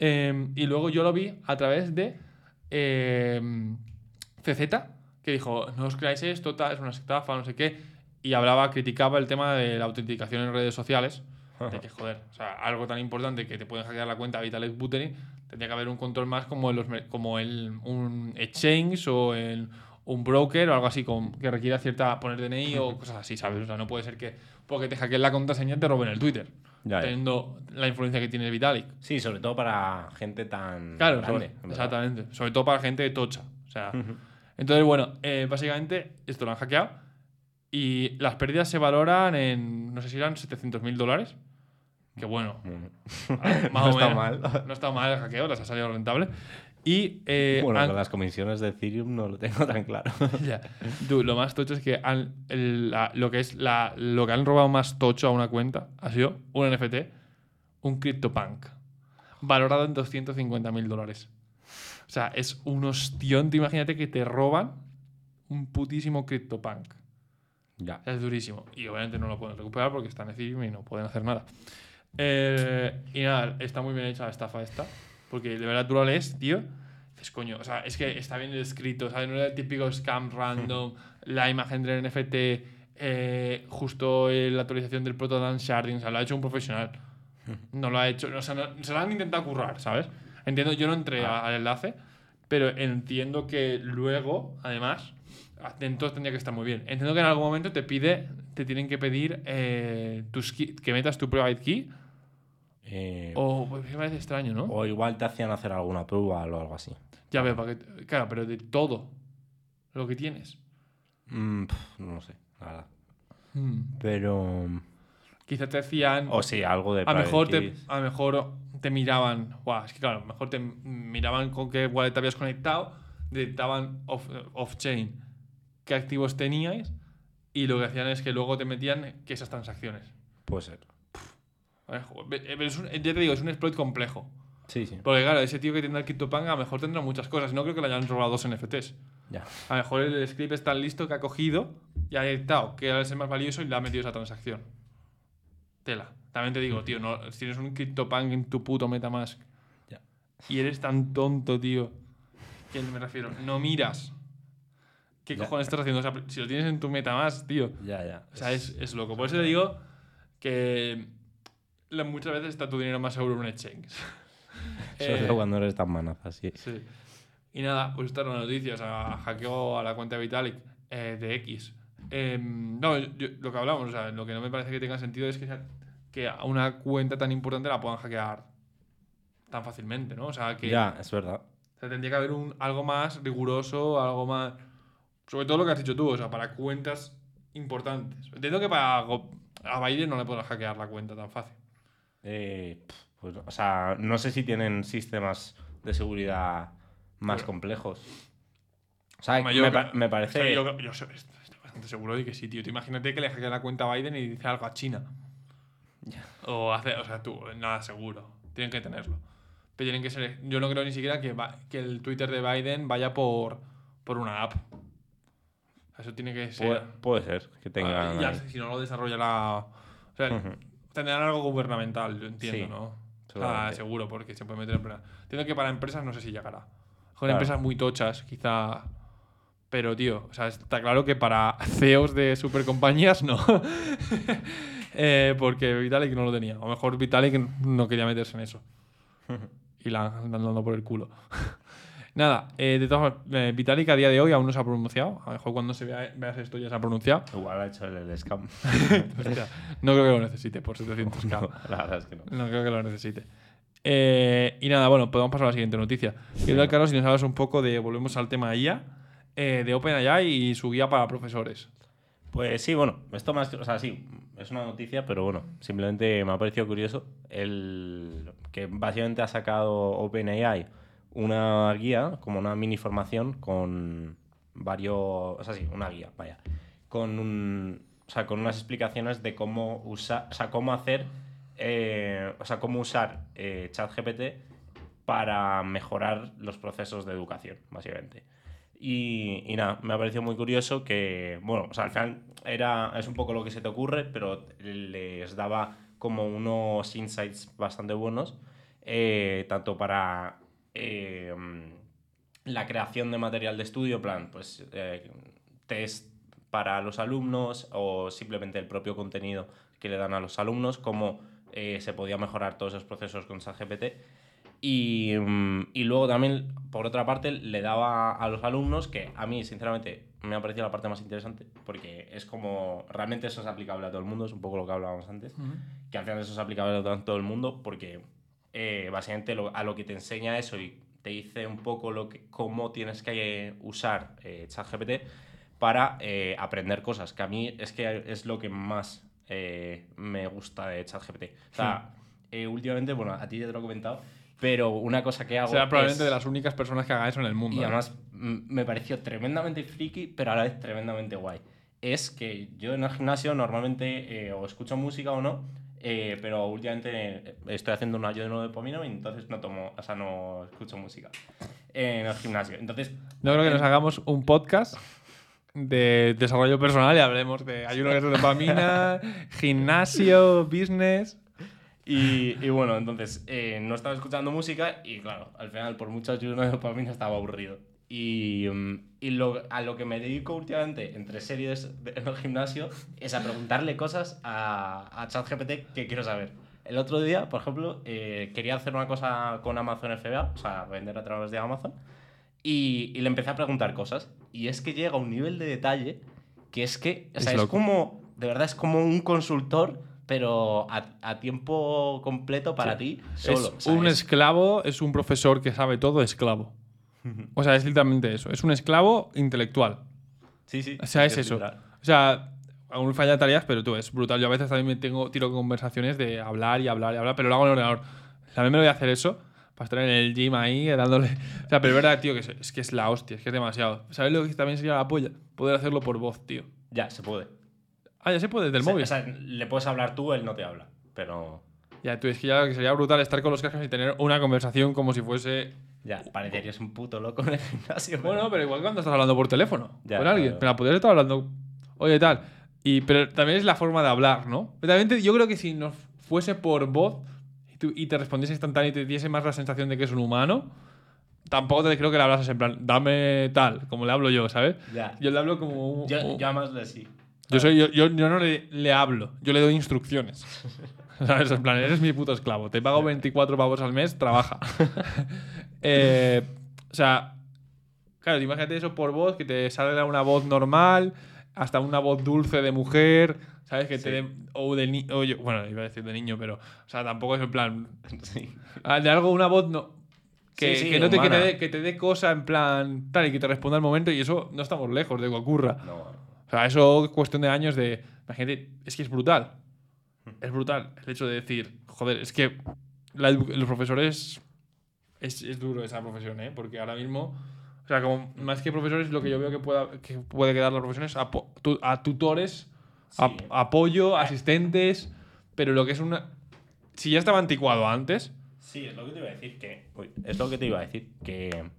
Eh, y luego yo lo vi a través de eh, CZ que dijo no os creáis esto tal, es una estafa no sé qué y hablaba criticaba el tema de la autenticación en redes sociales de que joder, o sea, algo tan importante que te pueden hackear la cuenta Vitalik Buterin, tendría que haber un control más como en los como el, un exchange o en un broker o algo así con, que requiera cierta poner DNI o cosas así, ¿sabes? O sea, no puede ser que porque te hackeen la contraseña te roben el Twitter, Ya, ya. teniendo la influencia que tiene Vitalik. Sí, sobre todo para gente tan Claro, grande. sobre- exactamente. Sobre todo para gente tocha. O sea, entonces, bueno, eh, básicamente esto lo han hackeado y las pérdidas se valoran en, no sé si eran 700 mil dólares. Que bueno, Bueno. más No o está menos. mal. No está mal el hackeo, les ha salido rentable. Y eh, bueno, han- con las comisiones de Ethereum no lo tengo tan claro. lo más tocho es que han- el- la- lo que es la, lo que han robado más tocho a una cuenta ha sido un NFT, un CryptoPunk, valorado en 250 mil dólares. O sea, es un ostión. Tú imagínate que te roban un putísimo CryptoPunk. ya. O sea, es durísimo. Y obviamente no lo pueden recuperar porque está en Ethereum y no pueden hacer nada. Eh, y nada, está muy bien hecha la estafa esta. Porque de verdad tú lo lees, tío. Dices, coño, o sea, es que está bien escrito, ¿sabes? No era el típico scam random, la imagen del NFT, eh, justo la actualización del proto dance sharding, o sea, lo ha hecho un profesional. No lo ha hecho, o sea, no- se lo han intentado currar, ¿sabes? Entiendo, yo no entré a- al enlace, pero entiendo que luego, además, atentos tendría que estar muy bien. Entiendo que en algún momento te pide, te tienen que pedir eh, tus key- que metas tu private key, Eh, o pues, me parece extraño, ¿no? o igual te hacían hacer alguna prueba o algo así. Ya veo, para que, claro, pero de todo lo que tienes. Mm, pf, no lo sé, la verdad. Hmm. Pero. Quizás te decían. O sí, algo de. a, lo mejor te, a mejor te miraban. Guau, es que claro, a mejor te miraban con qué wallet te habías conectado, detectaban off- off-chain qué activos teníais y lo que hacían es que luego te metían que esas transacciones. Puede ser. A ver, joder, ve- ve- es un- ya te digo, es un exploit complejo. Sí, sí. Porque claro, ese tío que tiene el CryptoPunk a lo mejor tendrá muchas cosas. No creo que le hayan robado dos NFTs. Ya. A lo mejor el script es tan listo que ha cogido y ha detectado que era el más valioso y le ha metido esa transacción. Tela. También te digo, tío, no, si tienes un CryptoPunk en tu puto MetaMask Ya. y eres tan tonto, tío, que me refiero, no miras. ¿Qué Ya. cojones estás haciendo? O sea, si lo tienes en tu MetaMask, tío, Ya, ya. o sea, es, es loco. Por eso te digo que la- muchas veces está tu dinero más seguro en un exchange. Sobre Eh, todo cuando eres tan manaza, sí. Sí. Y nada, pues esta era la noticia. O sea, hackeó a la cuenta de Vitalik eh, de X. Em, no, yo- lo que hablamos, o sea, lo que no me parece que tenga sentido es que, sea- que a una cuenta tan importante la puedan hackear tan fácilmente, ¿no? O sea, que Ya, es verdad. o sea, tendría que haber un, algo más riguroso, algo más. Sobre todo lo que has dicho tú, o sea, para cuentas importantes. Entiendo que para a Biden no le puedan hackear la cuenta tan fácil. Eh, pues, o sea, no sé si tienen sistemas de seguridad más Bueno. complejos. O sea, Hombre, me, creo- pa- me parece. O sea, yo, yo soy- estoy bastante seguro de que sí, tío. Tú imagínate que le hackea la cuenta a Biden y dice algo a China. O hace, o sea, tú, nada seguro. Tienen que tenerlo. Pero tienen que ser. Yo no creo ni siquiera que, va- que el Twitter de Biden vaya por, por una app. Eso tiene que ser. puede, puede ser que tengan. Ah, ya, si no lo desarrollará. O sea. Tendrán algo gubernamental, yo entiendo, Sí, ¿no? Seguramente. seguro, porque se puede meter en plena. Entiendo que para empresas no sé si llegará. Con Claro. empresas muy tochas, quizá. Pero, tío, o sea, está claro que para CEOs de supercompañías no. Eh, porque Vitalik no lo tenía. O mejor Vitalik no quería meterse en eso. y la han dando por el culo. Nada, eh, de todas formas, eh, Vitalik a día de hoy aún no se ha pronunciado. A lo mejor cuando se vea, veas esto ya se ha pronunciado. Igual ha hecho el, el scam. Hostia, no creo que lo necesite por 700k. No, la verdad es que no. No creo que lo necesite. Eh, y nada, bueno, podemos pasar a la siguiente noticia. Quiero Venga. Carlos, si nos hablas un poco de, volvemos al tema IA, eh, de OpenAI y su guía para profesores. Pues sí, bueno, esto más. O sea, sí, es una noticia, pero bueno, simplemente me ha parecido curioso el que básicamente ha sacado OpenAI una guía, como una mini formación con varios, o sea, sí, una guía, vaya, con un, o sea, con unas explicaciones de cómo usar, o sea, cómo hacer, eh, o sea, cómo usar eh, ChatGPT para mejorar los procesos de educación, básicamente. Y, y, nada, me ha parecido muy curioso que, bueno, o sea, al final era, es un poco lo que se te ocurre, pero les daba como unos insights bastante buenos, eh, tanto para eh, la creación de material de estudio, plan, pues eh, test para los alumnos o simplemente el propio contenido que le dan a los alumnos, cómo se podía mejorar todos esos procesos con ChatGPT. Y, mm, y, luego también, por otra parte, le daba a los alumnos, que a mí, sinceramente, me ha parecido la parte más interesante, porque es como, realmente eso es aplicable a todo el mundo, es un poco lo que hablábamos antes, que al final eso es aplicable a todo el mundo, porque eh, básicamente a lo que te enseña eso y te dice un poco lo que, cómo tienes que usar eh, ChatGPT para eh, aprender cosas, que a mí es que es lo que más me gusta de ChatGPT. O sea, últimamente, bueno, a ti ya te lo he comentado, pero una cosa que hago. Será probablemente de las únicas personas que haga eso en el mundo. Y además me pareció tremendamente friki, pero a la vez tremendamente guay. Es que yo en el gimnasio normalmente eh, o escucho música o no, eh, pero últimamente estoy haciendo un ayuno de dopamina y entonces no tomo, o sea, no escucho música en el gimnasio. Entonces. No creo que nos hagamos un podcast de desarrollo personal y hablemos de ayuno de dopamina, gimnasio, business. Y, bueno, entonces eh, no estaba escuchando música y claro, al final por mucho ayuno de dopamina estaba aburrido. Y, mm, y lo, a lo que me dedico últimamente entre series en el gimnasio es a preguntarle cosas a, a ChatGPT que quiero saber. El otro día, por ejemplo, eh, quería hacer una cosa con Amazon FBA, o sea, vender a través de Amazon, y, y, le empecé a preguntar cosas. Y es que llega a un nivel de detalle que es que, o sea, es como, de verdad, es como un consultor pero a, tiempo completo para ti solo. Es un esclavo, es un profesor que sabe todo, esclavo. o sea, es literalmente eso. Es un esclavo intelectual. Sí, sí. O sea, es, eso. O sea, aún falla tareas, pero tú, es brutal. Yo a veces también me tengo, tiro conversaciones de hablar y hablar y hablar, pero lo hago en el ordenador. También me voy a hacer eso para estar en el gym ahí dándole. O sea, pero es verdad, tío, que es, que es la hostia, es que es demasiado. ¿Sabes lo que también sería la polla? Poder hacerlo por voz, tío. Ya, se puede. Ah, ya se puede, desde el móvil. O sea, le puedes hablar tú, él no te habla. Pero. Ya, tú, es que ya sería brutal estar con los cascos y tener una conversación como si fuese. Ya, parecerías un puto loco en el gimnasio. Bueno, pero igual cuando estás hablando por teléfono con alguien. Pero podrías estar hablando. Oye, tal. Y, pero también es la forma de hablar, ¿no? Pero también yo creo que si nos fuese por voz y, te respondiese instantáneo y te diese más la sensación de que es un humano, tampoco te creo que le hablas en plan, dame tal, como le hablo yo, ¿sabes? Ya. Yo le hablo como un. Yo, yo más le sí. Yo, soy, yo, yo, no le, le, hablo, yo le doy instrucciones. ¿Sabes? En plan, eres mi puto esclavo. Te pago 24 pavos al mes, trabaja. eh, o sea, claro, imagínate eso por voz, que te salga una voz normal, hasta una voz dulce de mujer, ¿sabes? Que te o de niño, bueno, iba a decir de niño, pero, o sea, tampoco es en plan. Sí. Ah, de algo, una voz no. Que, sí, que no te, que, te dé, que te dé cosa en plan tal y que te responda al momento y eso no estamos lejos de que ocurra. No. O sea, eso es cuestión de años de. Imagínate, es que es brutal. Es brutal el hecho de decir, joder, es que los profesores. Es, es, duro esa profesión, ¿eh? Porque ahora mismo. O sea, como más que profesores, lo que yo veo que, pueda, que puede quedar la profesión es a, a tutores, apoyo, asistentes. Pero lo que es una. Si ya estaba anticuado antes. Sí, es lo que te iba a decir que. es lo que te iba a decir que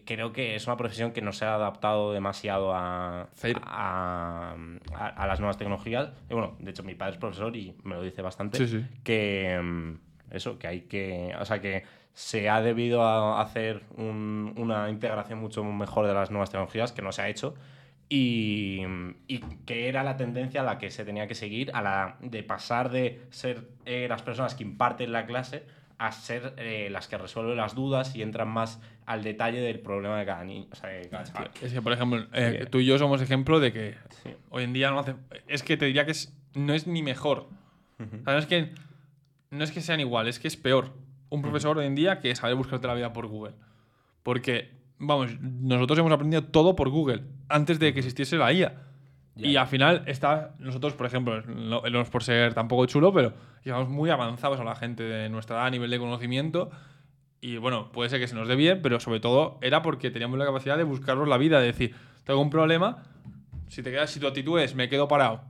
creo que es una profesión que no se ha adaptado demasiado a, a, a, las nuevas tecnologías. Y bueno, de hecho, mi padre es profesor y me lo dice bastante. Que mm, eso, que hay que. O sea, que se ha debido a hacer una integración mucho mejor de las nuevas tecnologías que no se ha hecho. Y, y, que era la tendencia a la que se tenía que seguir, a la de pasar de ser eh, las personas que imparten la clase a ser eh, las que resuelven las dudas y entran más al detalle del problema de cada niño. O sea, de cada chaval. Es que, por ejemplo, eh, tú y yo somos ejemplo de que hoy en día no hace. Es que te diría que es, no es ni mejor. no, es que, no es que sean igual, es que es peor. Un profesor hoy en día que sabe buscarte la vida por Google. Porque, vamos, nosotros hemos aprendido todo por Google antes de que existiese la IA. Y al final está, nosotros, por ejemplo, no, es por ser tampoco chulo, pero llevamos muy avanzados a la gente de nuestra edad a nivel de conocimiento. Y bueno, puede ser que se nos dé bien, pero sobre todo era porque teníamos la capacidad de buscarnos la vida, de decir, tengo un problema, si te quedas, si tu actitud es me quedo parado,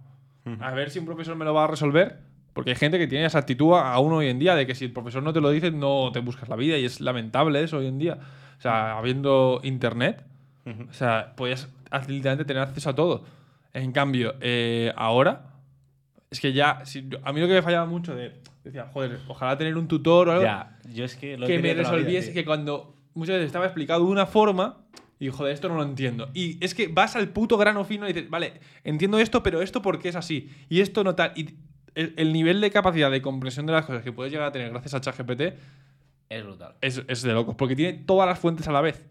a ver si un profesor me lo va a resolver, porque hay gente que tiene esa actitud aún hoy en día, de que si el profesor no te lo dice, no te buscas la vida, y es lamentable eso hoy en día. O sea, habiendo internet, o sea, podías literalmente tener acceso a todo. En cambio, eh, ahora, es que ya, si- a mí lo que me fallaba mucho de, decía, joder, ojalá tener un tutor o algo Ya, yo es que lo que me vida, resolviese, tío. que cuando muchas veces estaba explicado de una forma, y joder, esto no lo entiendo. Y es que vas al puto grano fino y dices, vale, entiendo esto, pero esto porque es así. Y esto no tal. Y el, el nivel de capacidad de comprensión de las cosas que puedes llegar a tener gracias a ChatGPT Es brutal. es, es de locos, porque tiene todas las fuentes a la vez.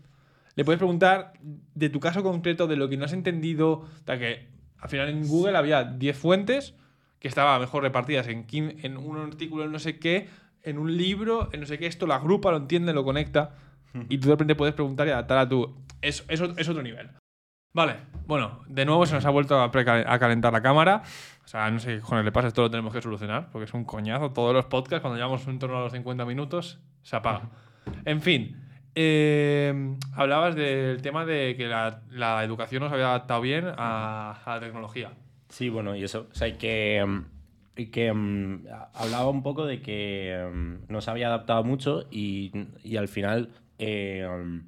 Le puedes preguntar de tu caso concreto, de lo que no has entendido, sea, que al final en Google había 10 fuentes que estaban mejor repartidas en, 15 en un artículo, en no sé qué, en un libro, en no sé qué, esto lo agrupa, lo entiende, lo conecta, y tú de repente puedes preguntar y adaptar a tu... Es, es, es otro nivel. Vale, bueno, de nuevo se nos ha vuelto a, a calentar la cámara. O sea, no sé qué cojones le pasa, esto lo tenemos que solucionar, porque es un coñazo. Todos los podcasts, cuando llevamos en torno a los 50 minutos, se apaga. En fin, eh, hablabas del tema de que la, la educación nos había adaptado bien a, a la tecnología. Sí, bueno, y eso. O sea, que, mm, que mm, hablaba un poco de que mm, no se había adaptado mucho y, y al final eh, mm,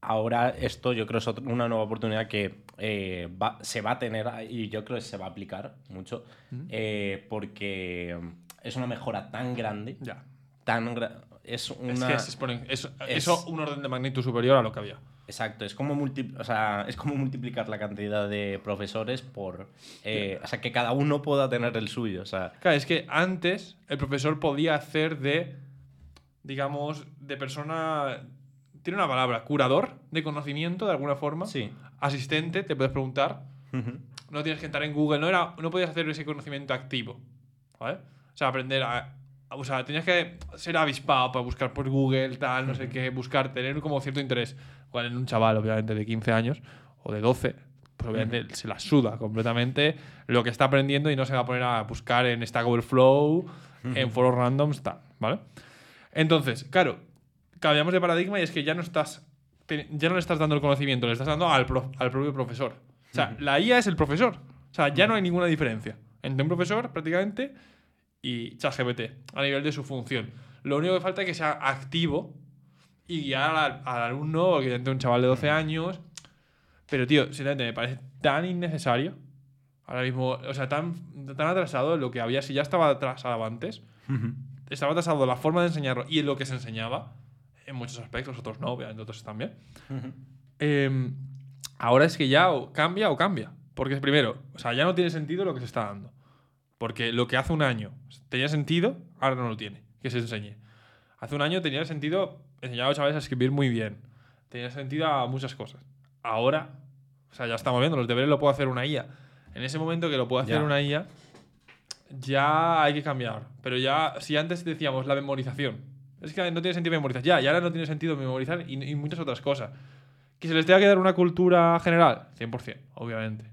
ahora esto yo creo es otra- una nueva oportunidad que eh, va- se va a tener y yo creo que se va a aplicar mucho eh, porque mm, es una mejora tan grande, Ya. tan es una... Es que es, exponen- es- es- eso un orden de magnitud superior a lo que había. Exacto, es como, multi- o sea, es como multiplicar la cantidad de profesores por... eh, o sea, que cada uno pueda tener el suyo. O sea, Claro, es que antes el profesor podía hacer de, digamos, de persona. Tiene una palabra, curador de conocimiento de alguna forma. Sí. Asistente, te puedes preguntar. No tienes que entrar en Google, no, era, no podías hacer ese conocimiento activo. ¿Vale? O sea, aprender a. O sea, tenías que ser avispado para buscar por Google, tal, no sé qué, buscar, tener como cierto interés. Cual en un chaval, obviamente, de 15 años o de 12, pues obviamente se la suda completamente lo que está aprendiendo y no se va a poner a buscar en Stack Overflow, en foros randoms, tal, ¿vale? Entonces, claro, cambiamos de paradigma y es que ya no estás ya no le estás dando el conocimiento, le estás dando al, prof- al propio profesor. O sea, la IA es el profesor. O sea, ya no hay ninguna diferencia entre un profesor prácticamente y ChatGPT a nivel de su función. Lo único que falta es que sea activo y guiar al, al alumno, evidentemente un chaval de 12 años. Pero, tío, sinceramente, me parece tan innecesario. Ahora mismo, o sea, tan, tan atrasado lo que había, si ya estaba atrasado antes, estaba atrasado la forma de enseñarlo y en lo que se enseñaba, en muchos aspectos, otros no, obviamente, otros también. Eh, ahora es que ya o cambia o cambia. Porque primero, o sea, ya no tiene sentido lo que se está dando. Porque lo que hace un año tenía sentido, ahora no lo tiene, que se enseñe. Hace un año tenía sentido enseñar a los chavales a escribir muy bien. Tenía sentido a muchas cosas. Ahora, o sea, ya estamos viendo, los deberes lo puede hacer una IA. En ese momento que lo puede hacer Ya. una IA, ya hay que cambiar. Pero ya, si antes decíamos la memorización, es que no tiene sentido memorizar. Ya, y ahora no tiene sentido memorizar y, y muchas otras cosas. ¿Que se les tenga que dar una cultura general? 100%, obviamente.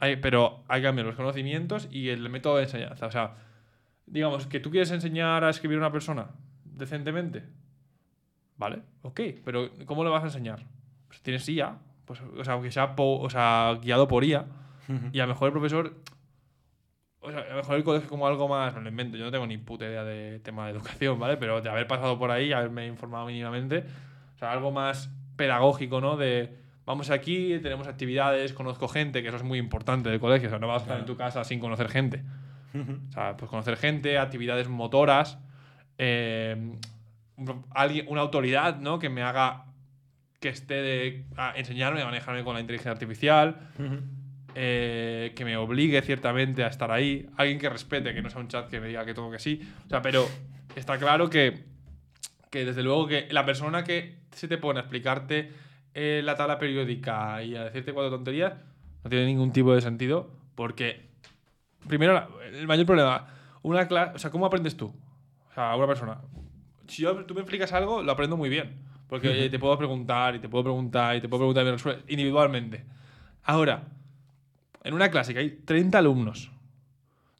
Hay- pero hay que cambiar los conocimientos y el método de enseñanza. O sea, digamos, que tú quieres enseñar a escribir a una persona decentemente. Vale, ok, pero ¿cómo le vas a enseñar? Pues tienes IA, pues, o sea, aunque sea, po- o sea, guiado por IA, y a lo mejor el profesor. O sea, a lo mejor el colegio como algo más. No lo invento, yo no tengo ni puta idea de tema de educación, ¿vale? Pero de haber pasado por ahí, haberme informado mínimamente. O sea, algo más pedagógico, ¿no? De. Vamos aquí, tenemos actividades, conozco gente, que eso es muy importante del colegio. O sea, no vas a estar en tu casa sin conocer gente. O sea, pues conocer gente, actividades motoras, eh, alguien, una autoridad, ¿no? Que me haga que esté de a enseñarme a manejarme con la inteligencia artificial, eh, que me obligue ciertamente a estar ahí, alguien que respete, que no sea un chat que me diga que todo que sí. O sea, pero está claro que, que desde luego que la persona que se te pone a explicarte eh, la tabla periódica y a decirte cuatro tonterías no tiene ningún tipo de sentido porque primero, el mayor problema, una clase, o sea, ¿cómo aprendes tú? O sea, una persona. Si yo, tú me explicas algo, lo aprendo muy bien. Porque eh, te puedo preguntar y te puedo preguntar y te puedo preguntar individualmente. Ahora, en una clase que hay 30 alumnos,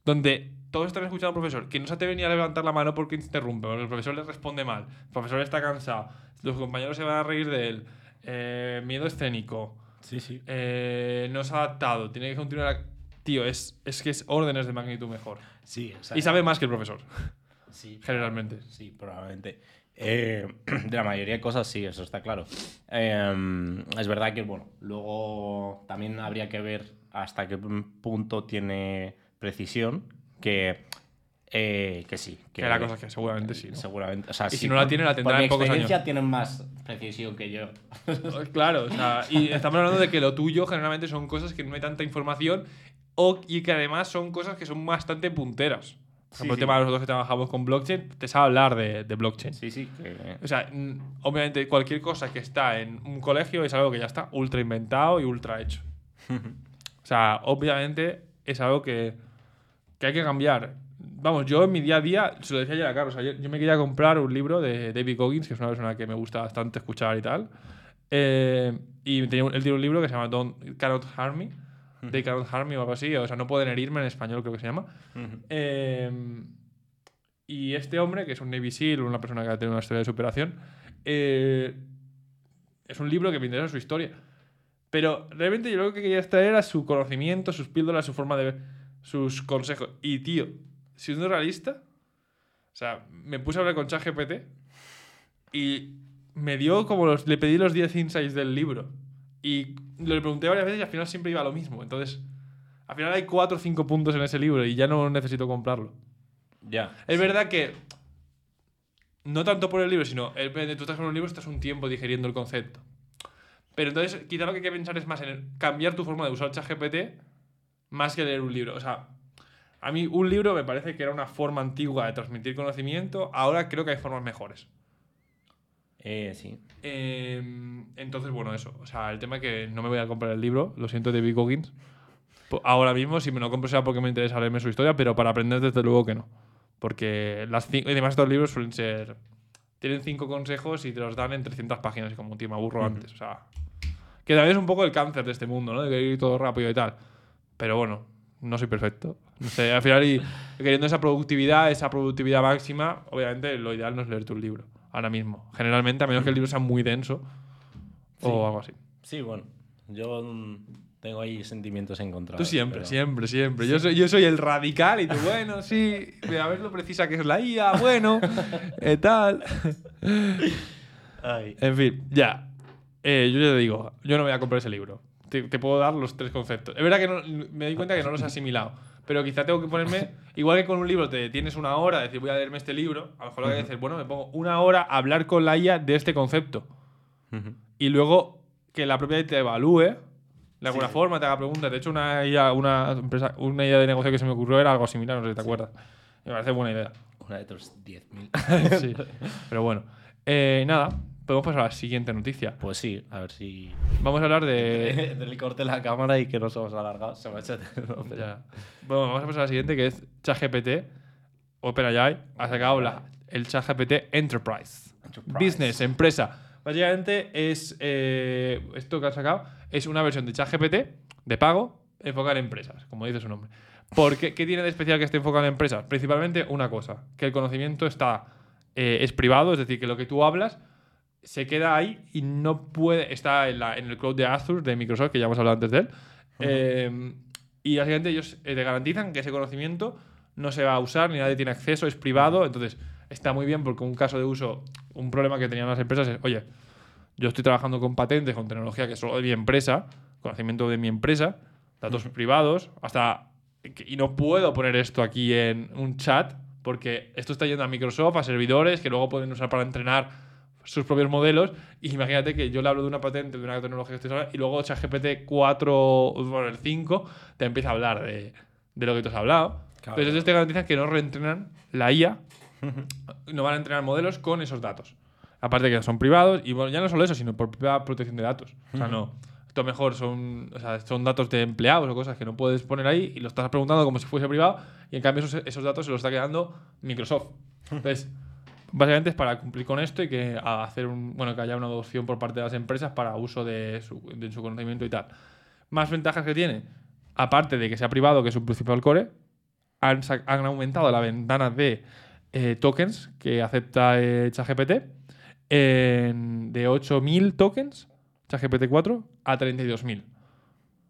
donde todos están escuchando al profesor, que no se atreve ni a levantar la mano porque interrumpe, porque el profesor le responde mal, el profesor está cansado, los compañeros se van a reír de él, eh, miedo escénico, Sí, sí. eh, no se ha adaptado, tiene que continuar. a- Tío, es, es que es órdenes de magnitud mejor. Sí, o sea, Y sabe más que el profesor, sí, generalmente. Sí, probablemente. Eh, de la mayoría de cosas sí, eso está claro. Eh, es verdad que, bueno, luego también habría que ver hasta qué punto tiene precisión, que, eh, que sí. Que la cosa es que seguramente sí. ¿no? Seguramente. O sea, Y sí, si no la por- tiene, la por tendrá mi en pocos experiencia años. tienen más precisión que yo. Claro, o sea, y estamos hablando de que lo tuyo generalmente son cosas que no hay tanta información o, y que además son cosas que son bastante punteras. Por ejemplo, el tema de nosotros que trabajamos con blockchain, te sabe hablar de, de blockchain. Sí, sí. que- O sea, obviamente cualquier cosa que está en un colegio es algo que ya está ultra inventado y ultra hecho. O sea, obviamente es algo que, que hay que cambiar. Vamos, yo en mi día a día, se lo decía ayer a Carlos, ayer, yo me quería comprar un libro de David Goggins, que es una persona que me gusta bastante escuchar y tal. Eh, y tenía un- él tiene un libro que se llama Don't Cannot Harm Me, They Cannot Harm Me o algo así, o sea, no pueden herirme en español creo que se llama. Eh, y este hombre, que es un Navy SEAL, una persona que ha tenido una historia de superación, eh, es un libro que me interesa su historia. Pero realmente yo lo que quería extraer era su conocimiento, sus píldoras, su forma de ver, sus consejos. Y tío, siendo realista, o sea, me puse a hablar con ChatGPT y me dio como los. Le pedí los 10 insights del libro. Y le pregunté varias veces y al final siempre iba a lo mismo. Entonces, al final hay 4 o 5 puntos en ese libro y ya no necesito comprarlo. Ya. Es verdad que. No tanto por el libro, sino. El, tú estás con un libro, estás un tiempo digeriendo el concepto. Pero entonces, quizá lo que hay que pensar es más en cambiar tu forma de usar ChatGPT más que leer un libro. O sea, a mí un libro me parece que era una forma antigua de transmitir conocimiento. Ahora creo que hay formas mejores. Eh, sí. Eh, entonces, bueno, eso. O sea, el tema es que no me voy a comprar el libro. Lo siento, de Big Goggins. Ahora mismo, si me lo compro, será porque me interesa leerme su historia, pero para aprender, desde luego que no. Porque las cinco, y además, estos libros suelen ser. Tienen cinco consejos y te los dan en 300 páginas, y como un tío me aburro antes. O sea. Que también es un poco el cáncer de este mundo, ¿no? De querer ir todo rápido y tal. Pero bueno, no soy perfecto. No sé, al final, y queriendo esa productividad, esa productividad máxima, obviamente lo ideal no es leerte un libro ahora mismo. Generalmente, a menos que el libro sea muy denso Sí. o algo así. Sí, bueno. Yo mm, tengo ahí sentimientos encontrados. Tú siempre, pero- siempre, siempre. Yo, soy, yo soy el radical y tú, bueno, sí, a ver lo precisa que es la IA, bueno, eh, tal. Ay. En fin, ya. Eh, yo ya te digo, yo no voy a comprar ese libro. Te, te puedo dar los tres conceptos. Es verdad que no- me di cuenta que no los he asimilado. Pero quizá tengo que ponerme. Igual que con un libro te tienes una hora, decir voy a leerme este libro. A lo mejor lo que decir, bueno, me pongo una hora a hablar con la IA de este concepto. Ujú. Y luego que la propia IA te evalúe de alguna forma, te haga preguntas. De hecho, una IA, una, empresa, una idea de negocio que se me ocurrió era algo similar, no sé si te acuerdas. Me parece buena idea. Una de tus 10.000. sí. Pero bueno. Eh, nada, podemos pasar a la siguiente noticia. Pues sí, a ver si. Vamos a hablar de. le corte la cámara y que nos hemos alargado. Se me ha hecho. Ya. Bueno, vamos a pasar a la siguiente, que es ChatGPT. OpenAI ha sacado la, el ChatGPT Enterprise. Enterprise. Business, empresa. Básicamente es. eh, esto que han sacado es una versión de ChatGPT de pago enfocada en empresas, como dice su nombre. ¿Por qué, ¿Qué tiene de especial que esté enfocado en empresas? Principalmente una cosa: que el conocimiento está. eh, es privado, es decir, que lo que tú hablas se queda ahí y no puede. Está en, la- en el cloud de Azure de Microsoft, que ya hemos hablado antes de él. Eh, y básicamente ellos eh, te garantizan que ese conocimiento no se va a usar ni nadie tiene acceso, es privado. Entonces está muy bien porque un caso de uso, un problema que tenían las empresas es, oye, yo estoy trabajando con patentes, con tecnología que es solo de mi empresa, conocimiento de mi empresa, datos privados, hasta. Y no puedo poner esto aquí en un chat porque esto está yendo a Microsoft, a servidores que luego pueden usar para entrenar sus propios modelos. Y imagínate que yo le hablo de una patente, de una tecnología que estoy usando, y luego ChatGPT 4, bueno, el 5, te empieza a hablar de, de lo que tú has hablado. Claro. Entonces ellos te garantizan que no reentrenan la IA, no van a entrenar modelos con esos datos. Aparte que son privados, y bueno, ya no solo eso, sino por propia protección de datos. O sea, no. Esto mejor son, o sea, son datos de empleados o cosas que no puedes poner ahí y lo estás preguntando como si fuese privado y en cambio esos, esos datos se los está quedando Microsoft. Entonces, básicamente es para cumplir con esto y que hacer un, bueno, que haya una adopción por parte de las empresas para uso de su, conocimiento y tal. Más ventajas que tiene, aparte de que sea privado, que es su principal core, han, aumentado la ventana de eh, tokens que acepta eh, ChatGPT de 8.000 tokens, ChatGPT 4, a 32.000.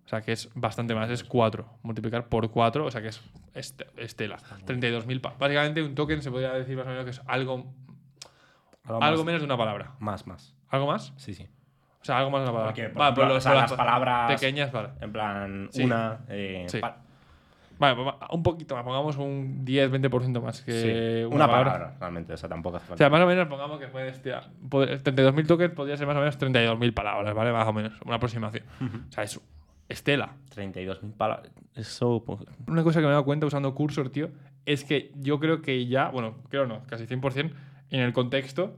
O sea que es bastante más, es 4. Multiplicar por 4, o sea que es est- estela. 32.000. pa- Básicamente un token se podría decir más o menos que es algo, Algo, algo más, menos de una palabra. más, más. ¿Algo más? Sí, sí. O sea, algo más de una palabra. Porque, por Vale, ejemplo, o sea, por las palabras- pequeñas, vale. En plan, Sí. una. eh, Sí. Vale, pues un poquito más, pongamos un 10-20% más que sí. una, Una, palabra. palabra, realmente. O sea, tampoco hace O falta. sea, más o menos pongamos que puede poder- 32.000 tokens podría ser más o menos 32.000 palabras, ¿vale? Más o menos, una aproximación. O sea, es estela. 32.000 palabras. Eso. pues, Una cosa que me he dado cuenta usando Cursor, tío, es que yo creo que ya, bueno, creo no, casi 100%, en el contexto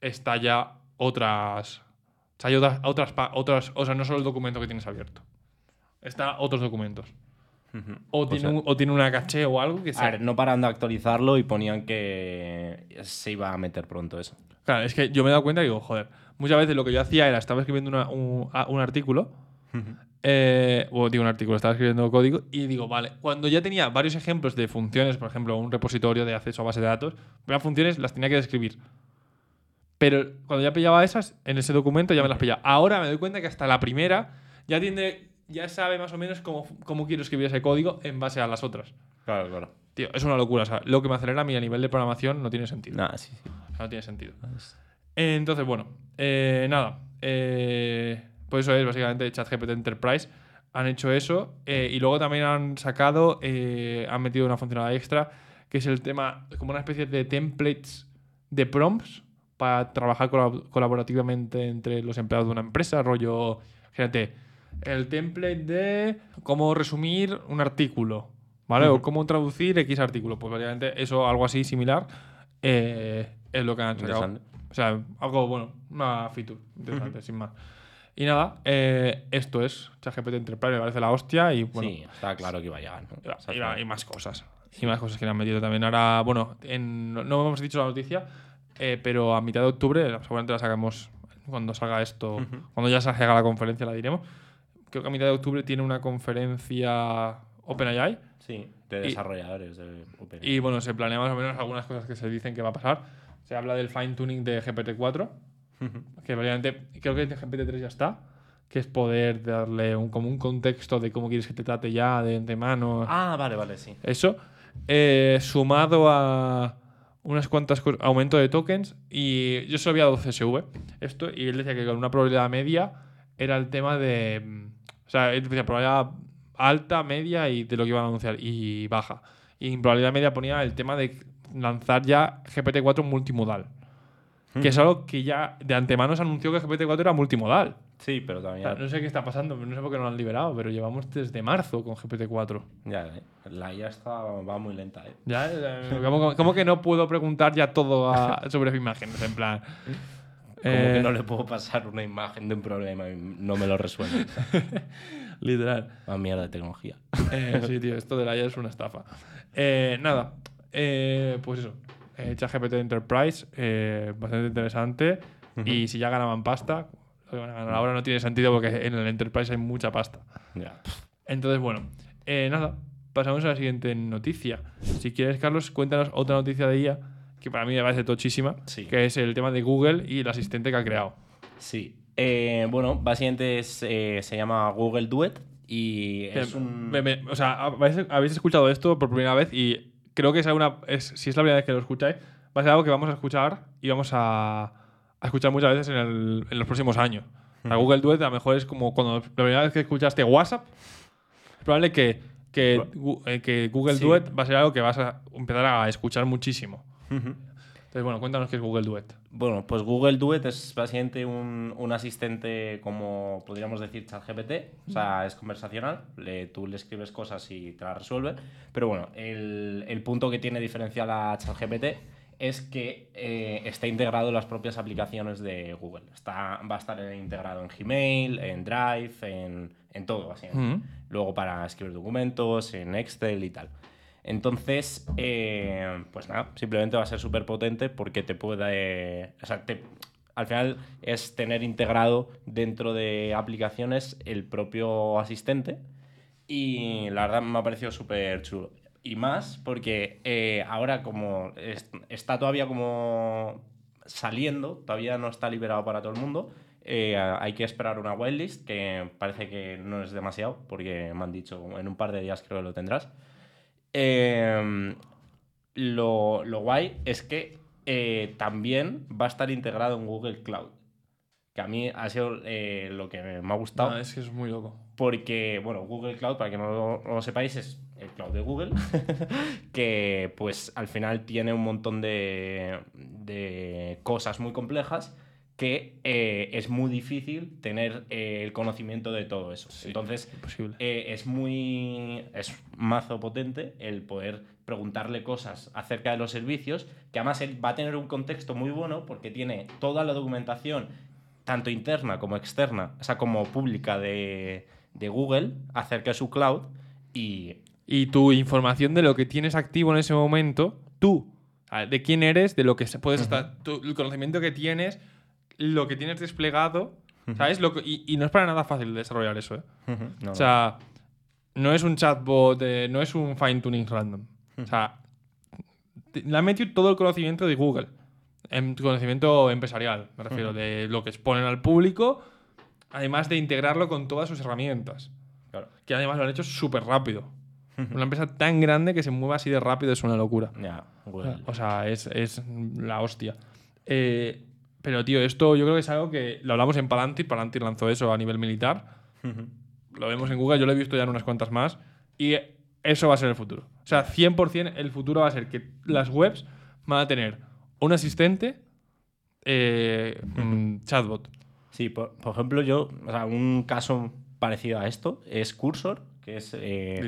está ya otras. O sea, hay otras, otras, otras. O sea, no solo el documento que tienes abierto. Está otros documentos. O, Pues, tiene, un- o tiene una caché o algo que A sea. ver, no paran de actualizarlo y ponían que se iba a meter pronto eso. Claro, es que yo me he dado cuenta y digo, joder, muchas veces lo que yo hacía era, estaba escribiendo una- un, a- un artículo, eh, o digo un artículo, estaba escribiendo código y digo, vale, cuando ya tenía varios ejemplos de funciones, por ejemplo, un repositorio de acceso a base de datos, las funciones las tenía que describir. Pero cuando ya pillaba esas, en ese documento ya me las pillaba. Ahora me doy cuenta que hasta la primera ya tiene, ya sabe más o menos cómo, cómo quiero escribir ese código en base a las otras. Claro, claro. Tío, es una locura. O sea, lo que me acelera a mí a nivel de programación no tiene sentido. Nada, sí, sí. O sea, no tiene sentido. Entonces, bueno, eh, nada. eh, pues eso es básicamente ChatGPT Enterprise. Han hecho eso eh, y luego también han sacado, eh, han metido una funcionalidad extra que es el tema, como una especie de templates de prompts para trabajar colab- colaborativamente entre los empleados de una empresa. Rollo, fíjate, el template de cómo resumir un artículo, ¿vale? O cómo traducir X artículo. Pues básicamente eso, algo así similar, eh, es lo que han sacado. O sea, algo bueno, una feature interesante, sin más. Y nada, eh, esto es ChatGPT Enterprise, me parece la hostia y bueno, sí, estaba claro que iba a llegar. ¿no? y, O sea, y va- y más cosas. Y más cosas que le han metido también. Ahora, bueno, en- no hemos dicho la noticia, eh, pero a mitad de octubre, seguramente la sacamos cuando salga esto, cuando ya salga la conferencia la diremos. Creo que a mitad de octubre tiene una conferencia OpenAI Sí, de Y- desarrolladores de OpenAI. y bueno, se planea más o menos algunas cosas que se dicen que va a pasar. Se habla del fine tuning de GPT-4, que obviamente creo que en GPT-3 ya está, que es poder darle un, como un contexto de cómo quieres que te trate ya de antemano. Ah, vale, vale, sí. Eso, eh, sumado a unas cuantas cosas, aumento de tokens, y yo solo había dado CSV, esto, y él decía que con una probabilidad media era el tema de. mm, O sea, él decía probabilidad alta, media y de lo que iban a anunciar, y baja. Y en probabilidad media ponía el tema de lanzar ya GPT-4 multimodal. Que es algo que ya de antemano se anunció que GPT-4 era multimodal. Sí, pero O sea, también. no sé qué está pasando, no sé por qué no lo han liberado, pero llevamos desde marzo con GPT-4. Ya, eh, la IA está, va muy lenta, ¿eh? Ya, eh, ¿cómo, cómo que no puedo preguntar ya todo a- sobre imágenes? En plan. Como eh, que no le puedo pasar una imagen de un problema y no me lo resuelve. Literal. Una mierda de tecnología. Eh, sí, tío, esto de la IA es una estafa. Eh, nada, eh, pues eso. Eh, ChatGPT Enterprise, eh, bastante interesante. Y si ya ganaban pasta, lo que van a ganar ahora no tiene sentido porque en el Enterprise hay mucha pasta. Entonces, bueno, eh, nada, pasamos a la siguiente noticia. Si quieres, Carlos, cuéntanos otra noticia de IA que para mí me parece tochísima, Sí. que es el tema de Google y el asistente que ha creado. Sí. Eh, bueno, básicamente es, eh, se llama Google Duet y es Me- un... me- me- o sea, habéis escuchado esto por primera vez y creo que es una, es, si es la primera vez que lo escucháis, va a ser algo que vamos a escuchar y vamos a, a escuchar muchas veces en, el- en los próximos años. Sea, Google Duet a lo mejor es como cuando la primera vez que escuchaste WhatsApp, es probable que, que, eh, que Google Sí. Duet va a ser algo que vas a empezar a escuchar muchísimo. Entonces, bueno, cuéntanos qué es Google Duet. Bueno, pues Google Duet es básicamente un, un asistente como podríamos decir ChatGPT, o sea, es conversacional, le, tú le escribes cosas y te las resuelve, pero bueno, el, el punto que tiene diferencial a ChatGPT es que eh, está integrado en las propias aplicaciones de Google. Está, va a estar integrado en Gmail, en Drive, en, en todo, básicamente. Ujú. Luego para escribir documentos, en Excel y tal. Entonces, eh, pues nada, simplemente va a ser súper potente porque te puede. o sea, te- al final es tener integrado dentro de aplicaciones el propio asistente y la verdad me ha parecido súper chulo. y más porque eh, ahora como es- está todavía como saliendo, todavía no está liberado para todo el mundo, eh, hay que esperar una whitelist que parece que no es demasiado porque me han dicho en un par de días creo que lo tendrás. Eh, lo, lo guay es que eh, también va a estar integrado en Google Cloud. Que a mí ha sido eh, lo que me ha gustado. No, es que es muy loco. Porque, bueno, Google Cloud, para que no lo, no lo sepáis, es el cloud de Google, que pues al final tiene un montón de, de cosas muy complejas que eh, es muy difícil tener eh, el conocimiento de todo eso. Entonces, eh, es muy. Es mazo potente el poder preguntarle cosas acerca de los servicios, que además él va a tener un contexto muy bueno porque tiene toda la documentación, tanto interna como externa, o sea, como pública de, de Google, acerca de su cloud. Y Y tu información de lo que tienes activo en ese momento, tú, de quién eres, de lo que se- puedes estar, tu- el conocimiento que tienes, lo que tienes desplegado, ¿sabes? Lo que- y, y no es para nada fácil desarrollar eso, ¿eh? no, O sea, no es un chatbot, eh, no es un fine tuning random. O sea, le han metido todo el conocimiento de Google. En tu conocimiento empresarial, me refiero, de lo que exponen al público, además de integrarlo con todas sus herramientas. claro. Que además lo han hecho súper rápido. Una empresa tan grande que se mueva así de rápido es una locura. Google. O sea, es, es la hostia. Eh, pero, tío, esto yo creo que es algo que lo hablamos en Palantir. Palantir lanzó eso a nivel militar. Lo vemos en Google, yo lo he visto ya en unas cuantas más. Y eso va a ser el futuro. O sea, 100% el futuro va a ser que las webs van a tener un asistente, eh, chatbot. Sí, por, por ejemplo, yo, o sea, un caso parecido a esto es Cursor, que es eh,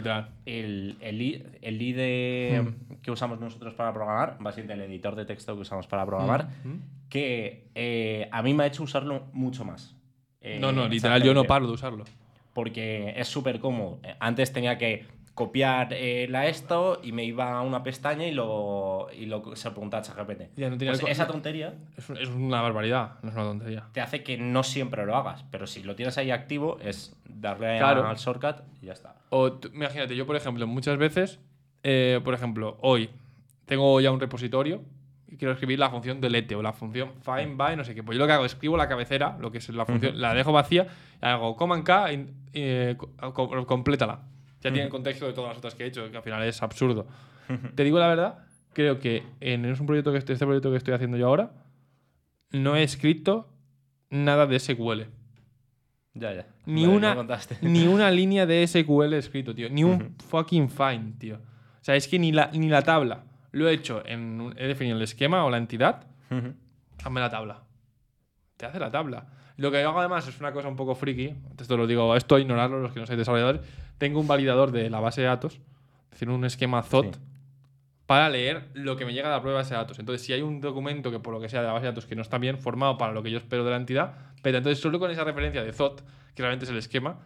el, el, el IDE que usamos nosotros para programar, básicamente el editor de texto que usamos para programar, Mm. Que eh, a mí me ha hecho usarlo mucho más. Eh, No, no, literal, yo no paro de usarlo. Porque es súper cómodo. Eh, Antes tenía que copiar eh, la esto y me iba a una pestaña y lo, y lo se lo preguntaba a. Ya no Pues esa tontería Es, un- es una barbaridad, no es una tontería. te hace que no siempre lo hagas, pero si lo tienes ahí activo es darle a- al shortcut y ya está. O imagínate, yo por ejemplo, muchas veces, eh, por ejemplo, hoy tengo ya un repositorio quiero escribir la función delete o la función find by, no sé qué. Pues yo lo que hago, escribo la cabecera, lo que es la función, la dejo vacía, y hago command K y eh, co- co- complétala. Ya tiene el contexto de todas las otras que he hecho, que al final es absurdo. Te digo la verdad, creo que en es un proyecto que estoy, este proyecto que estoy haciendo yo ahora, no he escrito nada de SQL. Ya, ya. Ni Vale, una, ni una línea de SQL escrito, tío. Ni un fucking find, tío. O sea, es que ni la, ni la tabla. Lo he hecho en. He definido el esquema o la entidad. Ujú. Hazme la tabla. Te hace la tabla. Lo que hago además es una cosa un poco friki. Esto lo digo, esto ignorarlo los que no sois desarrolladores. Tengo un validador de la base de datos. Es decir, un esquema ZOT. Sí. Para leer lo que me llega de la prueba de base de datos. Entonces, si hay un documento que por lo que sea de la base de datos que no está bien formado para lo que yo espero de la entidad, pero entonces solo con esa referencia de ZOT, que realmente es el esquema,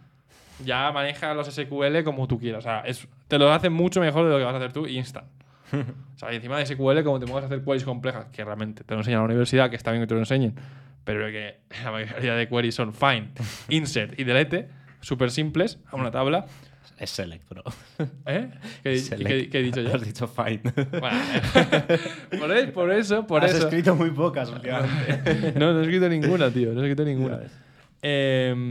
ya maneja los SQL como tú quieras. O sea, es- te lo hace mucho mejor de lo que vas a hacer tú instant. O sea, y encima de SQL, como te pongas a hacer queries complejas, que realmente te lo enseñan a la universidad, que está bien que te lo enseñen, pero que la mayoría de queries son find, insert y delete, súper simples, a una tabla. Es select, bro. ¿Eh? ¿Qué, Select. qué- qué he dicho yo? Has dicho fine. Bueno, por, e- por eso, por Has eso. escrito muy pocas últimamente. No, no he escrito ninguna, tío. No he escrito ninguna. Em,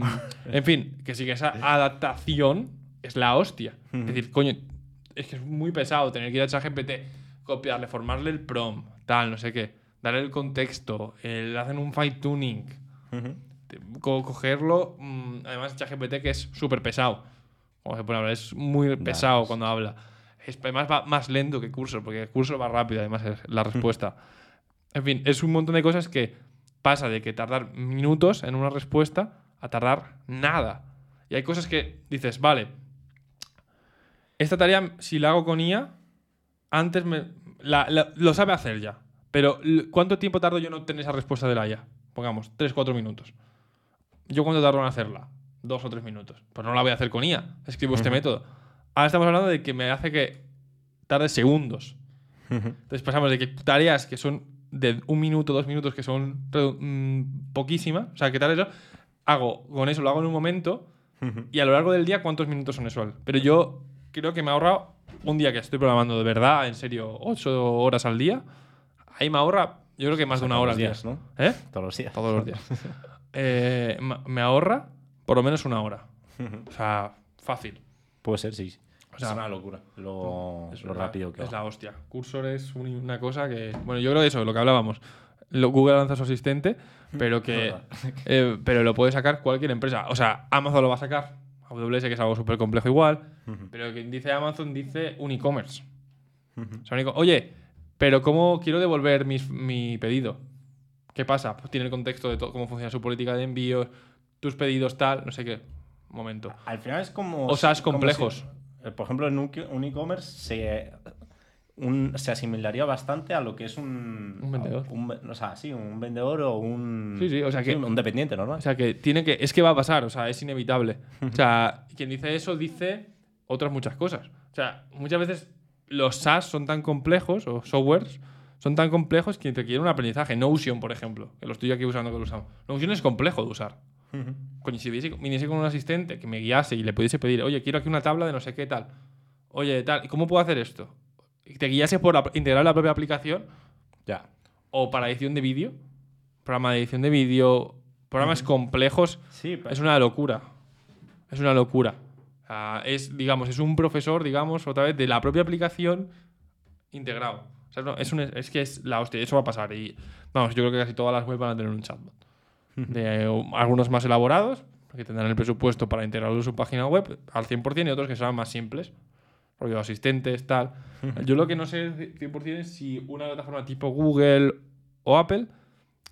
en fin, que sí que esa adaptación es la hostia. Es decir, coño, es que es muy pesado tener que ir a ChatGPT, copiarle, formarle el prompt, tal, no sé qué, darle el contexto, el, hacen un fine tuning, Ujú. co- cogerlo. mm, además, ChatGPT que es súper pesado. Como se pone a hablar, es muy pesado cuando habla. Es, además va más lento que Cursor, porque Cursor va rápido, además, es la respuesta. en fin, es un montón de cosas que pasa de que tardar minutos en una respuesta a tardar nada. Y hay cosas que dices, vale, esta tarea, si la hago con IA, antes me, la- la- lo sabe hacer ya. Pero, ¿cuánto tiempo tardo yo en obtener esa respuesta de la IA? Pongamos, 3-4 minutos. ¿Yo cuánto tardo en hacerla? Dos o tres minutos. Pues no la voy a hacer con IA. Escribo este método. Ahora estamos hablando de que me hace que tarde segundos. Entonces pasamos de que tareas que son de un minuto, dos minutos, que son redu- mm, poquísimas, o sea, que tal eso, hago con eso, lo hago en un momento y a lo largo del día, ¿cuántos minutos son eso? Pero yo creo que me he ahorrado un día que estoy programando de verdad, en serio, 8 horas al día, ahí me ahorra, yo creo que más de una hora al día. días, ¿no? ¿Eh? Todos los días. Todos los días. Eh, me ahorra por lo menos una hora. O sea, fácil. Puede ser, sí. O sea, es una locura lo, Es lo rápido que Es va. la hostia. Cursor es un- una cosa que. Bueno, yo creo que eso, lo que hablábamos. Google lanza su asistente, pero que. Eh, pero lo puede sacar cualquier empresa. O sea, Amazon lo va a sacar. AWS, que es algo súper complejo igual. Pero quien dice Amazon dice un e-commerce. O sea, un e- Oye, pero ¿cómo quiero devolver mis- mi pedido? ¿Qué pasa? Pues tiene el contexto de cómo funciona su política de envíos, tus pedidos, tal, no sé qué. Momento. Al final es como. O SaaS como complejos. si- eh, por ejemplo, en un e-commerce se, un- se asimilaría bastante a lo que es un. Un vendedor. un o sea, sí, un vendedor o un. Sí, sí, o sea que- un dependiente, ¿no? O sea, que tiene que. Es que va a pasar, o sea, es inevitable. O sea, quien dice eso dice otras muchas cosas. O sea, muchas veces los SaaS son tan complejos, o softwares, son tan complejos que te quieren un aprendizaje. Notion, por ejemplo, que lo estoy aquí usando, que lo usamos. Notion es complejo de usar. Coño, si viniese, viniese con un asistente que me guiase y le pudiese pedir, oye, quiero aquí una tabla de no sé qué tal. Oye, tal, ¿y cómo puedo hacer esto? Te guiase por la- integrar la propia aplicación Ya. o para edición de vídeo, programa de edición de vídeo, programas complejos, Sí, pero- es una locura. Es una locura. Es, digamos, es un profesor, digamos, otra vez, de la propia aplicación integrado. O sea, no, es, un- es que es la hostia, eso va a pasar. Y vamos, yo creo que casi todas las webs van a tener un chatbot. De eh, algunos más elaborados, que tendrán el presupuesto para integrarlo en su página web al 100%, y otros que serán más simples. Rollo asistentes, tal. Yo lo que no sé 100% es si una plataforma tipo Google o Apple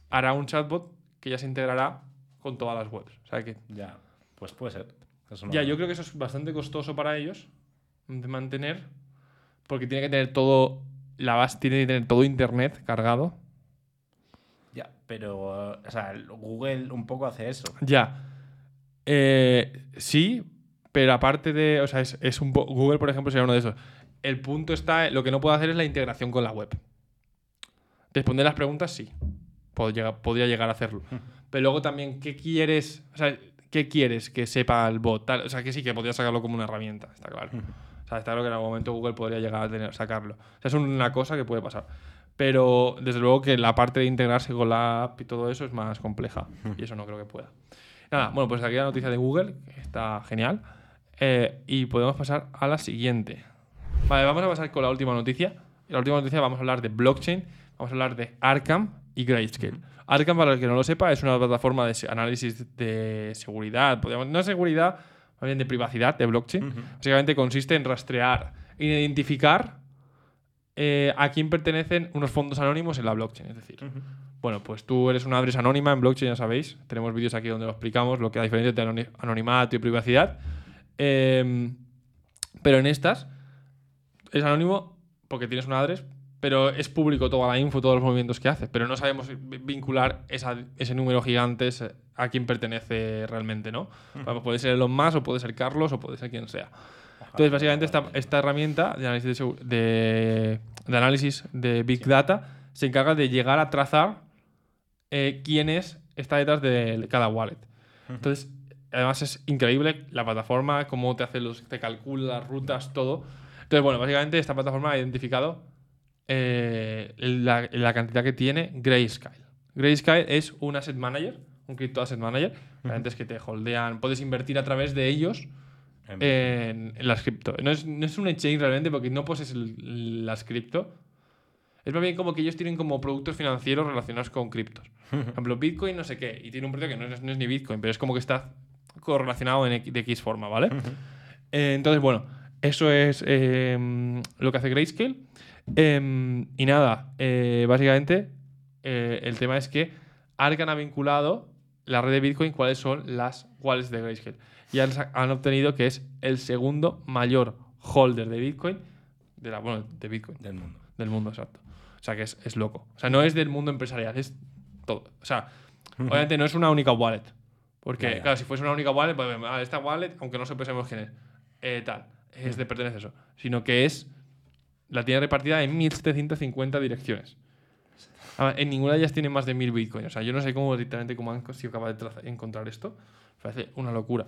hará un chatbot que ya se integrará con todas las webs. O sea que Ya. Pues puede ser. Eso no- ya, yo creo que eso es bastante costoso para ellos de mantener, porque tiene que tener todo, la base tiene que tener todo internet cargado. Ya, pero. O sea, Google un poco hace eso. Ya. Eh, sí, pero aparte de, o sea, es, es un Google, por ejemplo, sería uno de esos. El punto está, lo que no puede hacer es la integración con la web. Responder las preguntas, sí. Podría llegar a hacerlo. Pero luego también, ¿qué quieres? O sea, ¿qué quieres que sepa el bot? Tal, o sea, que sí, que podría sacarlo como una herramienta, está claro. O sea, está claro que en algún momento Google podría llegar a tener, sacarlo. O sea, es una cosa que puede pasar. Pero desde luego que la parte de integrarse con la app y todo eso es más compleja. Y eso no creo que pueda. Nada, bueno, pues aquí la noticia de Google, que está genial. Eh, y podemos pasar a la siguiente. Vale, vamos a pasar con la última noticia. En la última noticia vamos a hablar de blockchain, vamos a hablar de Arkham y Grayscale. Arkham, para el que no lo sepa, es una plataforma de análisis de seguridad, podríamos- no seguridad, más bien de privacidad de blockchain. Básicamente consiste en rastrear identificar eh, a quién pertenecen unos fondos anónimos en la blockchain. Es decir, bueno, pues tú eres una adres anónima en blockchain, ya sabéis. Tenemos vídeos aquí donde lo explicamos, lo que la diferencia entre anoni- anonimato y privacidad. Em, pero en estas es anónimo porque tienes una adres, pero es público toda la info, todos los movimientos que hace. Pero no sabemos vi- vincular esa- ese número gigante ese- a quién pertenece realmente, ¿no? Puede ser Elon Musk, o puede ser Carlos, o puede ser quien sea. Entonces, básicamente, esta, esta herramienta de análisis de, segu- de- de análisis de Big Data se encarga de llegar a trazar eh, quién es está detrás de cada wallet. Entonces, además es increíble la plataforma, cómo te hace los, te calcula las rutas, todo. Entonces, bueno, básicamente esta plataforma ha identificado eh, la, la cantidad que tiene Grayscale. Grayscale es un asset manager, un crypto asset manager. Realmente es que te holdean, puedes invertir a través de ellos En- en, en las cripto. No es, no es un exchange realmente porque no posees el- las cripto. Es más bien como que ellos tienen como productos financieros relacionados con criptos. Por ejemplo, Bitcoin no sé qué. Y tiene un precio que no es, no es ni Bitcoin, pero es como que está correlacionado en X- de X forma, ¿vale? Eh, entonces, bueno, eso es eh, lo que hace Grayscale. Eh, y nada, eh, básicamente eh, el tema es que Arcan ha vinculado la red de Bitcoin cuáles son las wallets de Grayscale. Y han obtenido que es el segundo mayor holder de Bitcoin, de la, bueno, de Bitcoin, del mundo. del mundo, exacto. O sea que es, es loco. O sea, no es del mundo empresarial, es todo. O sea, obviamente no es una única wallet. Porque, Ya, ya. claro, si fuese una única wallet, pues ah, esta wallet, aunque no sepamos quién es, eh, tal, es de pertenece a eso. Sino que es. La tiene repartida en 1750 direcciones. En ninguna de ellas tiene más de 1000 bitcoins. O sea, yo no sé cómo directamente cómo han sido capaces de encontrar esto. Me parece una locura.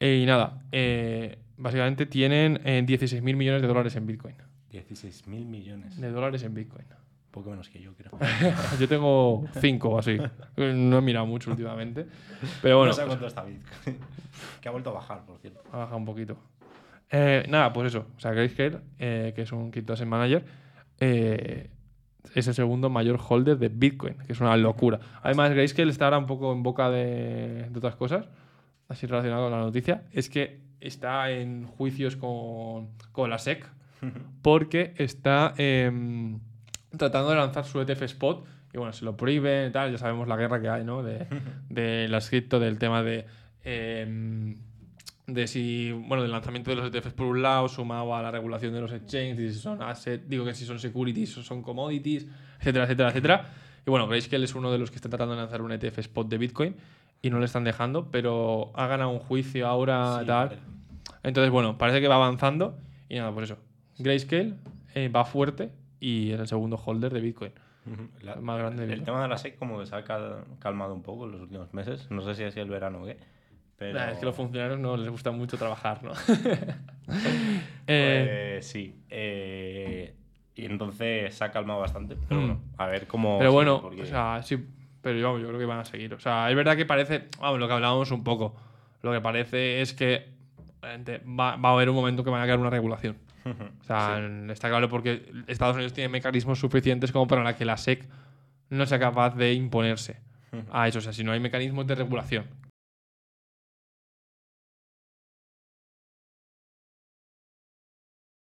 Eh, y nada, eh, básicamente tienen eh, 16.000 millones de dólares en Bitcoin. 16.000 millones. De dólares en Bitcoin. Poco menos que yo, creo. Yo tengo 5 o así. No he mirado mucho últimamente. Pero bueno, no sé cuánto está Bitcoin. que ha vuelto a bajar, por cierto. ha bajado un poquito. Eh, nada, pues eso. O sea, Grayscale, eh, que es un crypto asset manager, eh, es el segundo mayor holder de Bitcoin, que es una locura. Además, Grayscale está ahora un poco en boca de, de otras cosas, así relacionado con la noticia. Es que está en juicios con, con la SEC porque está em, tratando de lanzar su ETF Spot y bueno, se lo prohíben y tal. Ya sabemos la guerra que hay, ¿no? De, de las cripto, del tema de. em, de si, bueno, del lanzamiento de los ETFs por un lado, sumado a la regulación de los exchanges, si son asset, digo que si son securities o son commodities, etcétera, etcétera, etcétera. Y bueno, Grayscale es uno de los que está tratando de lanzar un ETF spot de Bitcoin y no le están dejando, pero ha ganado un juicio ahora Sí, tal. Entonces, bueno, parece que va avanzando y nada, por eso. Grayscale eh, va fuerte y es el segundo holder de Bitcoin. La- más grande de el tema de la SEC como que se ha cal- calmado un poco en los últimos meses. No sé si ha sido el verano o qué. Pero... Nah, Es que a los funcionarios no les gusta mucho trabajar, ¿no? Eh, Pues sí. eh, y entonces se ha calmado bastante. Pero Mm. bueno, a ver cómo. Pero sigue, bueno, porque- o sea, sí, pero vamos, yo creo que van a seguir. O sea, es verdad que parece, vamos, lo que hablábamos un poco, lo que parece es que va, va a haber un momento que van a crear una regulación. O sea, está claro porque Estados Unidos tiene mecanismos suficientes como para que la SEC no sea capaz de imponerse a eso. O sea, si no hay mecanismos de regulación